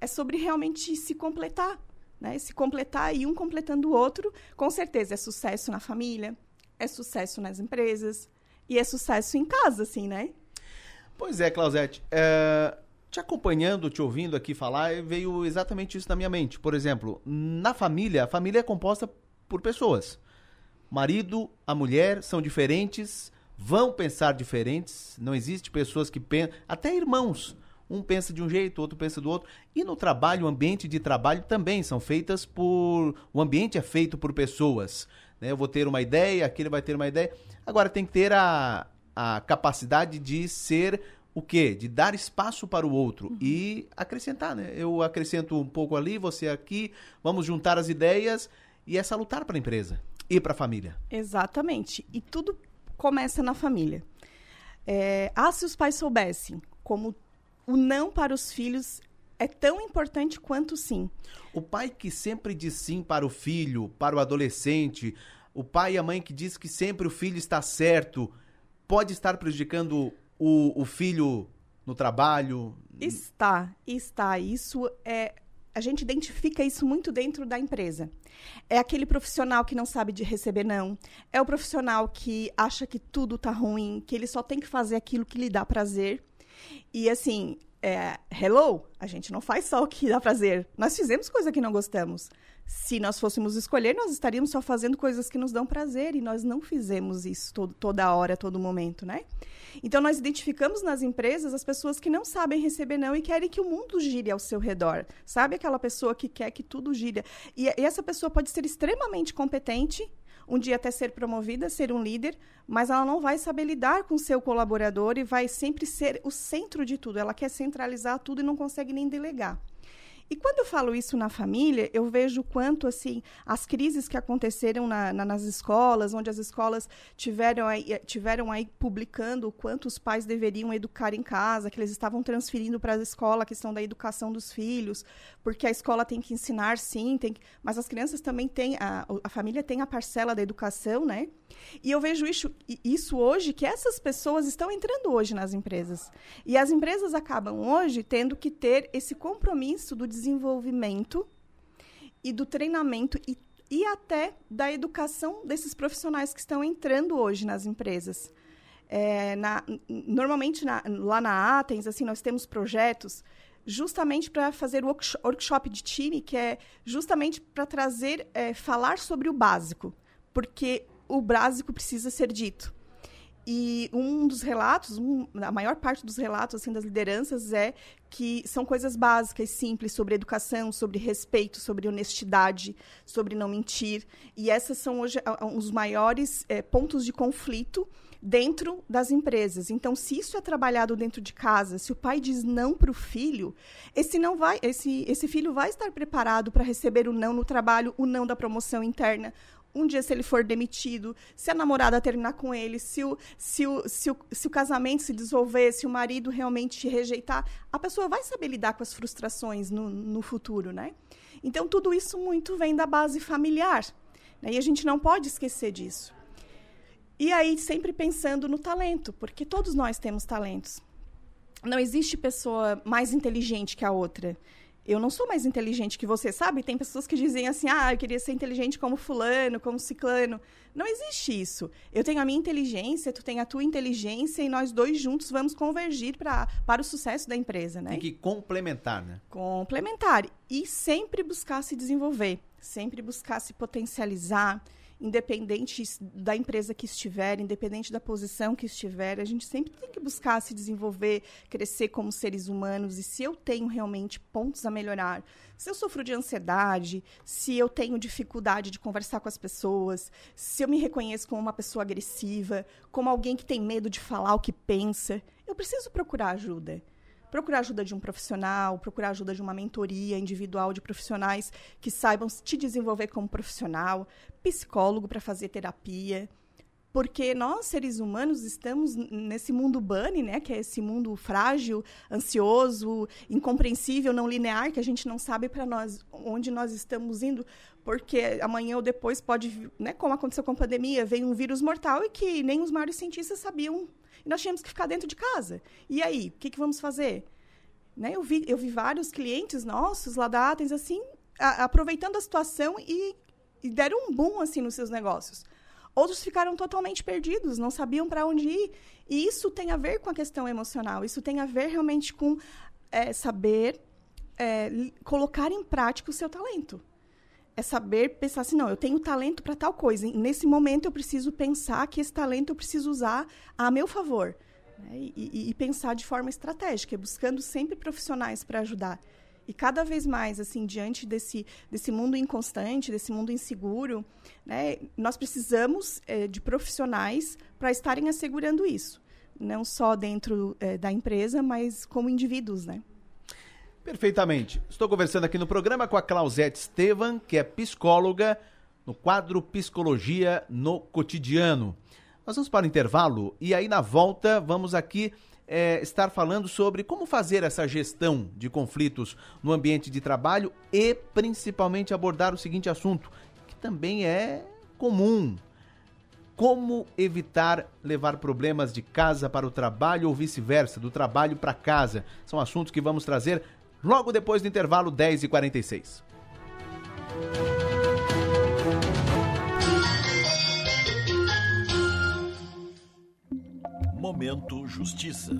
É sobre realmente se completar. Né? Se completar e um completando o outro, com certeza é sucesso na família, é sucesso nas empresas e é sucesso em casa, assim, né? Pois é, Clausete. É, te acompanhando, te ouvindo aqui falar, veio exatamente isso na minha mente. Por exemplo, na família, a família é composta por pessoas. Marido, a mulher são diferentes, vão pensar diferentes. Não existe pessoas que pensam, até irmãos. Um pensa de um jeito, outro pensa do outro. E no trabalho, o ambiente de trabalho também são feitas por. O ambiente é feito por pessoas. Né? Eu vou ter uma ideia, aquele vai ter uma ideia. Agora tem que ter a, a capacidade de ser o quê? De dar espaço para o outro uhum. e acrescentar, né? Eu acrescento um pouco ali, você aqui, vamos juntar as ideias e é salutar para a empresa e para a família. Exatamente. E tudo começa na família. É, ah, se os pais soubessem como o não para os filhos é tão importante quanto o sim. O pai que sempre diz sim para o filho, para o adolescente, o pai e a mãe que diz que sempre o filho está certo, pode estar prejudicando o, o filho no trabalho? Está, está. Isso é a gente identifica isso muito dentro da empresa. É aquele profissional que não sabe de receber não. É o profissional que acha que tudo está ruim, que ele só tem que fazer aquilo que lhe dá prazer. E assim, é, hello, a gente não faz só o que dá prazer. Nós fizemos coisa que não gostamos. Se nós fôssemos escolher, nós estaríamos só fazendo coisas que nos dão prazer e nós não fizemos isso todo, toda hora, todo momento, né? Então, nós identificamos nas empresas as pessoas que não sabem receber não e querem que o mundo gire ao seu redor. Sabe aquela pessoa que quer que tudo gire? E, e essa pessoa pode ser extremamente competente, um dia até ser promovida, ser um líder, mas ela não vai saber lidar com seu colaborador e vai sempre ser o centro de tudo. Ela quer centralizar tudo e não consegue nem delegar. E quando eu falo isso na família, eu vejo quanto assim as crises que aconteceram na, na, nas escolas, onde as escolas tiveram aí, eh, tiveram aí publicando o quanto os pais deveriam educar em casa, que eles estavam transferindo para a escola a questão da educação dos filhos, porque a escola tem que ensinar sim, tem que, mas as crianças também têm, a, a família tem a parcela da educação, né? E eu vejo isso, isso hoje, que essas pessoas estão entrando hoje nas empresas. E as empresas acabam hoje tendo que ter esse compromisso do desenvolvimento e do treinamento e e até da educação desses profissionais que estão entrando hoje nas empresas. É, na, normalmente, na, lá na Atens, assim, nós temos projetos justamente para fazer o workshop de time, que é justamente para trazer, é, falar sobre o básico, porque o básico precisa ser dito. E um dos relatos, um, a maior parte dos relatos assim das lideranças é que são coisas básicas, simples, sobre educação, sobre respeito, sobre honestidade, sobre não mentir. E essas são hoje os maiores é, pontos de conflito dentro das empresas. Então, se isso é trabalhado dentro de casa, se o pai diz não para o filho, esse não vai, esse, esse filho vai estar preparado para receber o não no trabalho, o não da promoção interna, um dia se ele for demitido, se a namorada terminar com ele, se o, se o, se o, se o casamento se dissolver, se o marido realmente te rejeitar, a pessoa vai saber lidar com as frustrações no, no futuro, né? Então, tudo isso muito vem da base familiar. Né? E a gente não pode esquecer disso. E aí, sempre pensando no talento, porque todos nós temos talentos. Não existe pessoa mais inteligente que a outra eu não sou mais inteligente que você, sabe? Tem pessoas que dizem assim, ah, eu queria ser inteligente como fulano, como ciclano. Não existe isso. Eu tenho a minha inteligência, tu tem a tua inteligência e nós dois juntos vamos convergir pra, para o sucesso da empresa, né? Tem que complementar, né? Complementar. E sempre buscar se desenvolver, sempre buscar se potencializar, independente da empresa que estiver, independente da posição que estiver, a gente sempre tem que buscar se desenvolver, crescer como seres humanos. E se eu tenho realmente pontos a melhorar, se eu sofro de ansiedade, se eu tenho dificuldade de conversar com as pessoas, se eu me reconheço como uma pessoa agressiva, como alguém que tem medo de falar o que pensa, eu preciso procurar ajuda procurar ajuda de um profissional, procurar ajuda de uma mentoria individual de profissionais que saibam te desenvolver como profissional, psicólogo para fazer terapia. Porque nós, seres humanos, estamos nesse mundo bunny, né, que é esse mundo frágil, ansioso, incompreensível, não linear, que a gente não sabe para nós onde nós estamos indo, porque amanhã ou depois pode, né, como aconteceu com a pandemia, veio um vírus mortal e que nem os maiores cientistas sabiam nós tínhamos que ficar dentro de casa. E aí, o que, que vamos fazer? Né? Eu, vi, eu vi vários clientes nossos lá da Athens, assim, a, aproveitando a situação e, e deram um boom, assim, nos seus negócios. Outros ficaram totalmente perdidos, não sabiam para onde ir. E isso tem a ver com a questão emocional. Isso tem a ver realmente com é, saber é, colocar em prática o seu talento é saber pensar assim, não, eu tenho talento para tal coisa. Nesse momento eu preciso pensar que esse talento eu preciso usar a meu favor. Né? E, e, e, pensar de forma estratégica, buscando sempre profissionais para ajudar. E cada vez mais, assim, diante desse, desse mundo inconstante, desse mundo inseguro, né, nós precisamos é, de profissionais para estarem assegurando isso. Não só dentro é, da empresa, mas como indivíduos, né? Perfeitamente. Estou conversando aqui no programa com a Clausete Estevan, que é psicóloga no quadro Psicologia no Cotidiano. Nós vamos para o intervalo e aí na volta vamos aqui é, estar falando sobre como fazer essa gestão de conflitos no ambiente de trabalho e principalmente abordar o seguinte assunto, que também é comum. Como evitar levar problemas de casa para o trabalho ou vice-versa, do trabalho para casa? São assuntos que vamos trazer logo depois do intervalo 10 e 46. Momento Justiça.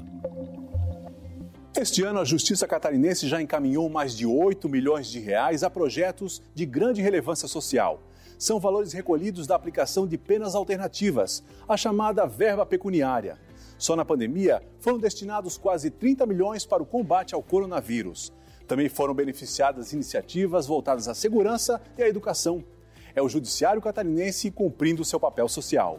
Este ano, a Justiça Catarinense já encaminhou mais de 8 milhões de reais a projetos de grande relevância social. São valores recolhidos da aplicação de penas alternativas, a chamada verba pecuniária. Só na pandemia foram destinados quase 30 milhões para o combate ao coronavírus. Também foram beneficiadas iniciativas voltadas à segurança e à educação. É o Judiciário Catarinense cumprindo seu papel social.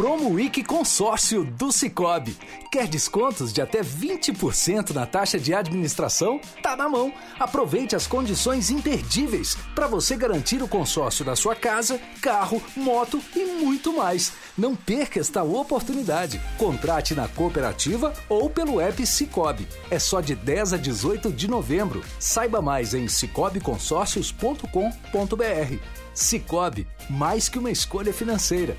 Promo Week Consórcio do Cicobi. Quer descontos de até 20% na taxa de administração? Tá na mão. Aproveite as condições imperdíveis para você garantir o consórcio da sua casa, carro, moto e muito mais. Não perca esta oportunidade. Contrate na cooperativa ou pelo app Cicobi. É só de 10 a 18 de novembro. Saiba mais em cicobiconsórcios.com.br. Cicobi, mais que uma escolha financeira.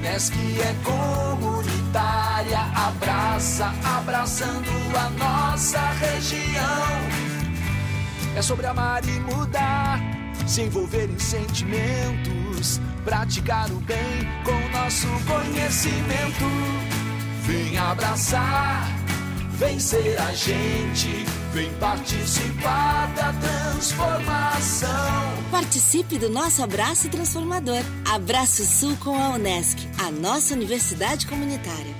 Unesc é comunitária, abraça, abraçando a nossa região. É sobre amar e mudar, se envolver em sentimentos, praticar o bem com nosso conhecimento. Vem abraçar, vem ser a gente, vem participar da transformação. Participe do nosso abraço transformador. Abraço Sul com a Unesc, a nossa universidade comunitária.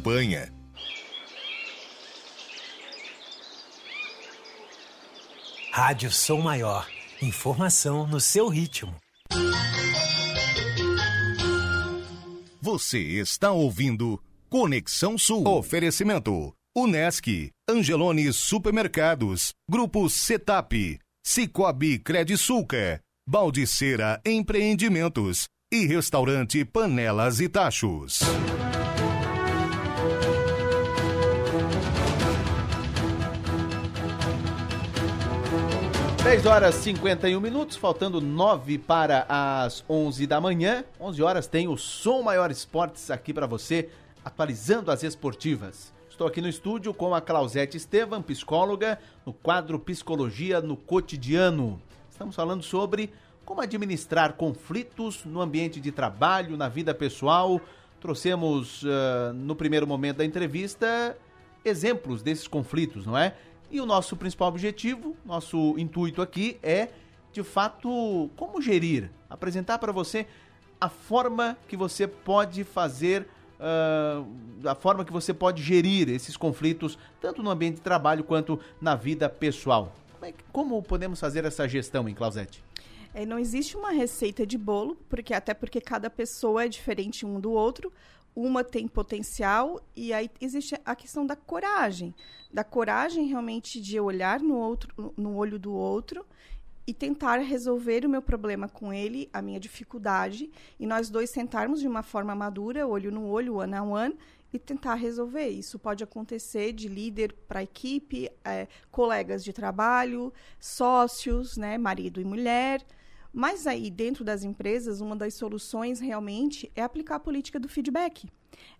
campanha. Rádio Som Maior. Informação no seu ritmo. Você está ouvindo Conexão Sul. Oferecimento. Unesc, Angelone Supermercados, Grupo Setap, Cicobi Credisulca, Baldiceira Empreendimentos e Restaurante Panelas e Tachos. 10 horas 51 minutos, faltando 9 para as 11 da manhã. 11 horas tem o Som Maior Esportes aqui para você, atualizando as esportivas. Estou aqui no estúdio com a Clausete Estevam, psicóloga, no quadro Psicologia no Cotidiano. Estamos falando sobre como administrar conflitos no ambiente de trabalho, na vida pessoal. Trouxemos uh, no primeiro momento da entrevista exemplos desses conflitos, não é? E o nosso principal objetivo, nosso intuito aqui é, de fato, como gerir, apresentar para você a forma que você pode fazer, uh, a forma que você pode gerir esses conflitos, tanto no ambiente de trabalho quanto na vida pessoal. Como, é, como podemos fazer essa gestão, em Clausete? É, não existe uma receita de bolo, porque até porque cada pessoa é diferente um do outro uma tem potencial e aí existe a questão da coragem, da coragem realmente de olhar no outro, no olho do outro e tentar resolver o meu problema com ele, a minha dificuldade, e nós dois sentarmos de uma forma madura, olho no olho, one on one, e tentar resolver. Isso pode acontecer de líder para equipe, é, colegas de trabalho, sócios, né, marido e mulher, Mas aí, dentro das empresas, uma das soluções realmente é aplicar a política do feedback.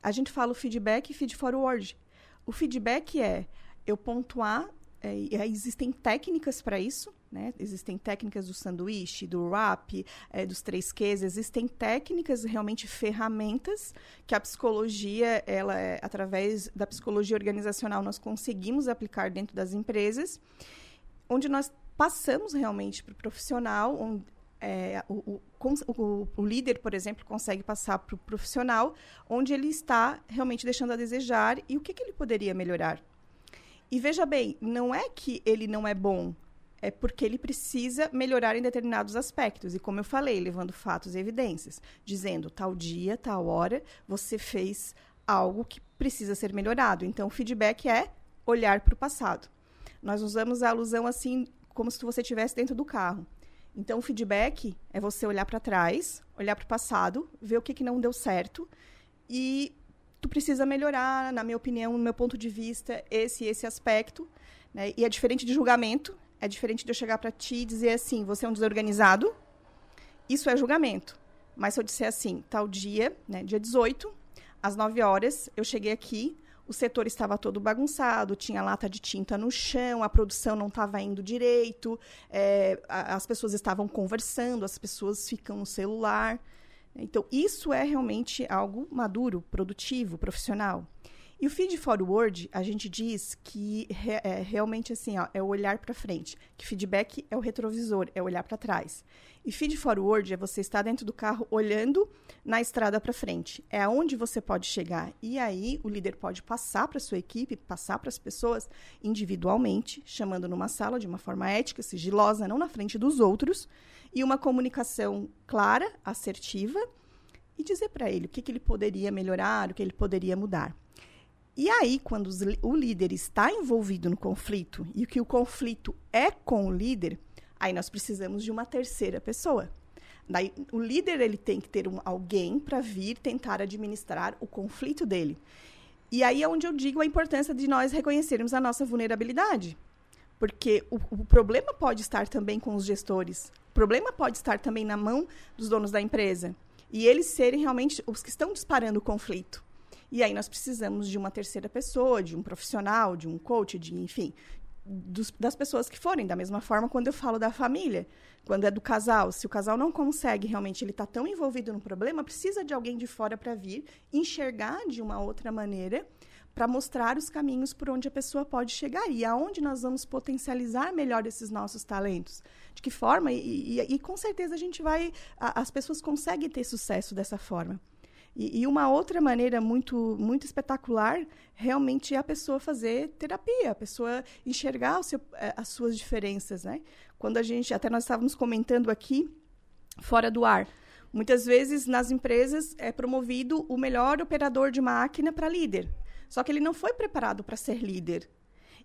A gente fala o feedback e feed forward. O feedback é eu pontuar, é, existem técnicas para isso, né? Existem técnicas do sanduíche, do wrap, é, dos três Qs. Existem técnicas, realmente ferramentas que a psicologia, ela é, através da psicologia organizacional, nós conseguimos aplicar dentro das empresas, onde nós passamos realmente para o profissional, onde, é, o, o, o, líder, por exemplo, consegue passar para o profissional onde ele está realmente deixando a desejar e o que, que ele poderia melhorar. E veja bem, não é que ele não é bom, é porque ele precisa melhorar em determinados aspectos. E como eu falei, levando fatos e evidências, dizendo tal dia, tal hora, você fez algo que precisa ser melhorado. Então, o feedback é olhar para o passado. Nós usamos a alusão assim, como se você estivesse dentro do carro. Então, o feedback é você olhar para trás, olhar para o passado, ver o que, que não deu certo e tu precisa melhorar, na minha opinião, no meu ponto de vista, esse esse aspecto. Né? E é diferente de julgamento, é diferente de eu chegar para ti e dizer assim, você é um desorganizado. Isso é julgamento. Mas se eu disser assim, tal dia, né, dia 18, às 9 horas, eu cheguei aqui, o setor estava todo bagunçado, tinha lata de tinta no chão, a produção não estava indo direito, é, as pessoas estavam conversando, as pessoas ficam no celular. Então, isso é realmente algo maduro, produtivo, profissional. E o feed forward, a gente diz que é realmente assim, ó, é o olhar para frente, que feedback é o retrovisor, é olhar para trás. E feed forward é você estar dentro do carro olhando na estrada para frente. É aonde você pode chegar. E aí o líder pode passar para sua equipe, passar para as pessoas individualmente, chamando numa sala de uma forma ética, sigilosa, não na frente dos outros, e uma comunicação clara, assertiva, e dizer para ele o que, que ele poderia melhorar, o que ele poderia mudar. E aí, quando os, o líder está envolvido no conflito e que o conflito é com o líder, aí nós precisamos de uma terceira pessoa. Daí, o líder ele tem que ter um, alguém para vir tentar administrar o conflito dele. E aí é onde eu digo a importância de nós reconhecermos a nossa vulnerabilidade. Porque o, o problema pode estar também com os gestores, o problema pode estar também na mão dos donos da empresa. E eles serem realmente os que estão disparando o conflito. E aí nós precisamos de uma terceira pessoa, de um profissional, de um coach, de enfim, dos, das pessoas que forem. Da mesma forma, quando eu falo da família, quando é do casal, se o casal não consegue realmente, ele está tão envolvido no problema, precisa de alguém de fora para vir enxergar de uma outra maneira para mostrar os caminhos por onde a pessoa pode chegar e aonde nós vamos potencializar melhor esses nossos talentos. De que forma? E, e, e com certeza a gente vai. A, as pessoas conseguem ter sucesso dessa forma. E, e, uma outra maneira muito, muito espetacular realmente é a pessoa fazer terapia, a pessoa enxergar seu, eh, as suas diferenças, né? Quando a gente, até nós estávamos comentando aqui, fora do ar, muitas vezes nas empresas é promovido o melhor operador de máquina para líder. Só que ele não foi preparado para ser líder.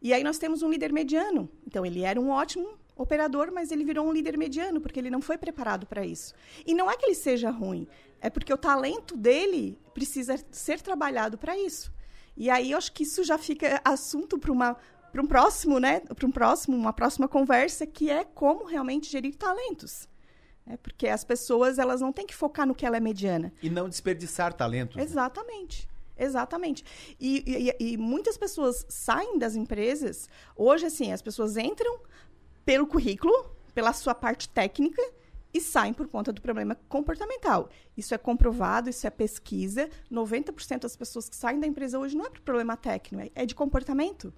E aí nós temos um líder mediano. Então ele era um ótimo operador, mas ele virou um líder mediano, porque ele não foi preparado para isso. E não é que ele seja ruim, é porque o talento dele precisa ser trabalhado para isso. E aí eu acho que isso já fica assunto para uma para um próximo, né? Para um próximo, uma próxima conversa que é como realmente gerir talentos. É porque as pessoas elas não têm que focar no que ela é mediana. E não desperdiçar talentos. Né? Exatamente. Exatamente. E, e, e, muitas pessoas saem das empresas. Hoje, assim, as pessoas entram pelo currículo, pela sua parte técnica, e saem por conta do problema comportamental. Isso é comprovado, isso é pesquisa. 90% das pessoas que saem da empresa hoje não é por problema técnico, é de comportamento.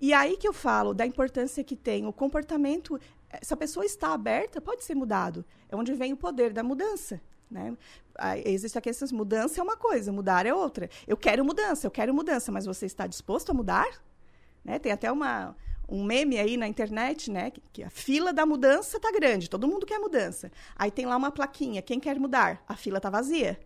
E aí que eu falo da importância que tem o comportamento. Eh, se a pessoa está aberta, pode ser mudado. É onde vem o poder da mudança. Né? Existe a questão, mudança é uma coisa, mudar é outra. Eu quero mudança, eu quero mudança, mas você está disposto a mudar? Né? Tem até uma, um meme aí na internet, né? Que, a fila da mudança tá grande, todo mundo quer mudança. Aí tem lá uma plaquinha, quem quer mudar? A fila tá vazia.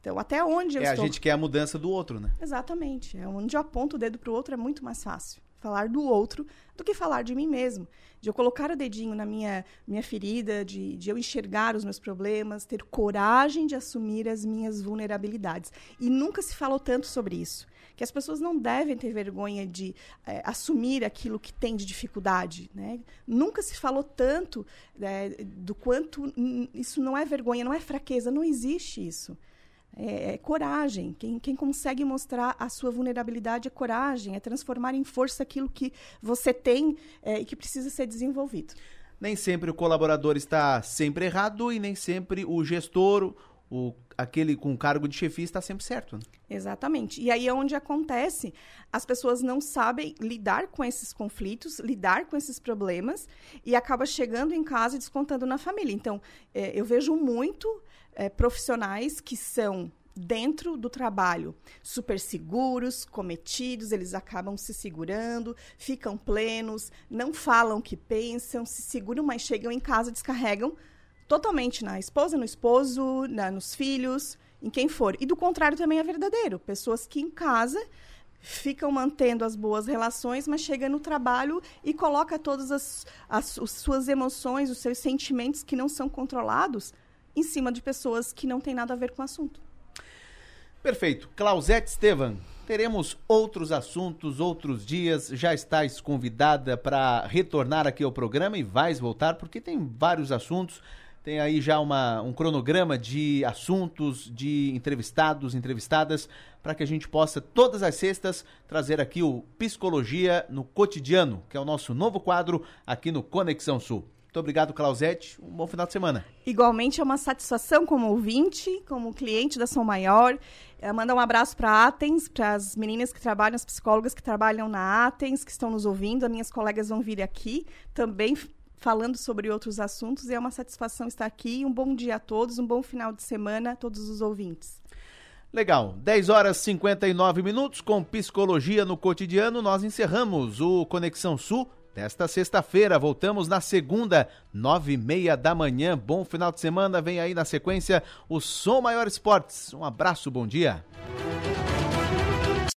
Então, até onde eu é, estou... a gente quer a mudança do outro, né? Exatamente. É onde eu aponto o dedo para o outro é muito mais fácil. falar do outro do que falar de mim mesmo. De eu colocar o dedinho na minha, minha ferida, de, de eu enxergar os meus problemas, ter coragem de assumir as minhas vulnerabilidades. E nunca se falou tanto sobre isso. Que as pessoas não devem ter vergonha de é, assumir aquilo que tem de dificuldade. Né? Nunca se falou tanto é, do quanto isso não é vergonha, não é fraqueza, não existe isso é, é coragem. Quem, quem consegue mostrar a sua vulnerabilidade é coragem, é transformar em força aquilo que você tem é, e que precisa ser desenvolvido. Nem sempre o colaborador está sempre errado e nem sempre o gestor, o, aquele com cargo de chefia está sempre certo. Né? Exatamente. E aí é onde acontece, as pessoas não sabem lidar com esses conflitos, lidar com esses problemas e acaba chegando em casa e descontando na família. Então, é, eu vejo muito é, profissionais que são dentro do trabalho super seguros, cometidos, eles acabam se segurando, ficam plenos, não falam o que pensam, se seguram, mas chegam em casa descarregam totalmente na esposa, no esposo, na, nos filhos, em quem for. E do contrário também é verdadeiro. Pessoas que em casa ficam mantendo as boas relações, mas chega no trabalho e coloca todas as, as, as suas emoções, os seus sentimentos que não são controlados em cima de pessoas que não têm nada a ver com o assunto. Perfeito. Clausete Estevan, teremos outros assuntos, outros dias. Já estás convidada para retornar aqui ao programa e vais voltar, porque tem vários assuntos. Tem aí já uma, um cronograma de assuntos, de entrevistados, entrevistadas, para que a gente possa, todas as sextas, trazer aqui o Psicologia no Cotidiano, que é o nosso novo quadro aqui no Conexão Sul. Muito obrigado, Clausete. Um bom final de semana. Igualmente, é uma satisfação como ouvinte, como cliente da Som Maior. É, mandar um abraço para Atens, para as meninas que trabalham, as psicólogas que trabalham na Atens, que estão nos ouvindo. As minhas colegas vão vir aqui também falando sobre outros assuntos. E é uma satisfação estar aqui. Um bom dia a todos, um bom final de semana a todos os ouvintes. Legal, 10 horas e 59 minutos com Psicologia no Cotidiano. Nós encerramos o Conexão Sul Nesta sexta-feira, voltamos na segunda, nove e meia da manhã. Bom final de semana, vem aí na sequência o Som Maior Esportes. Um abraço, bom dia.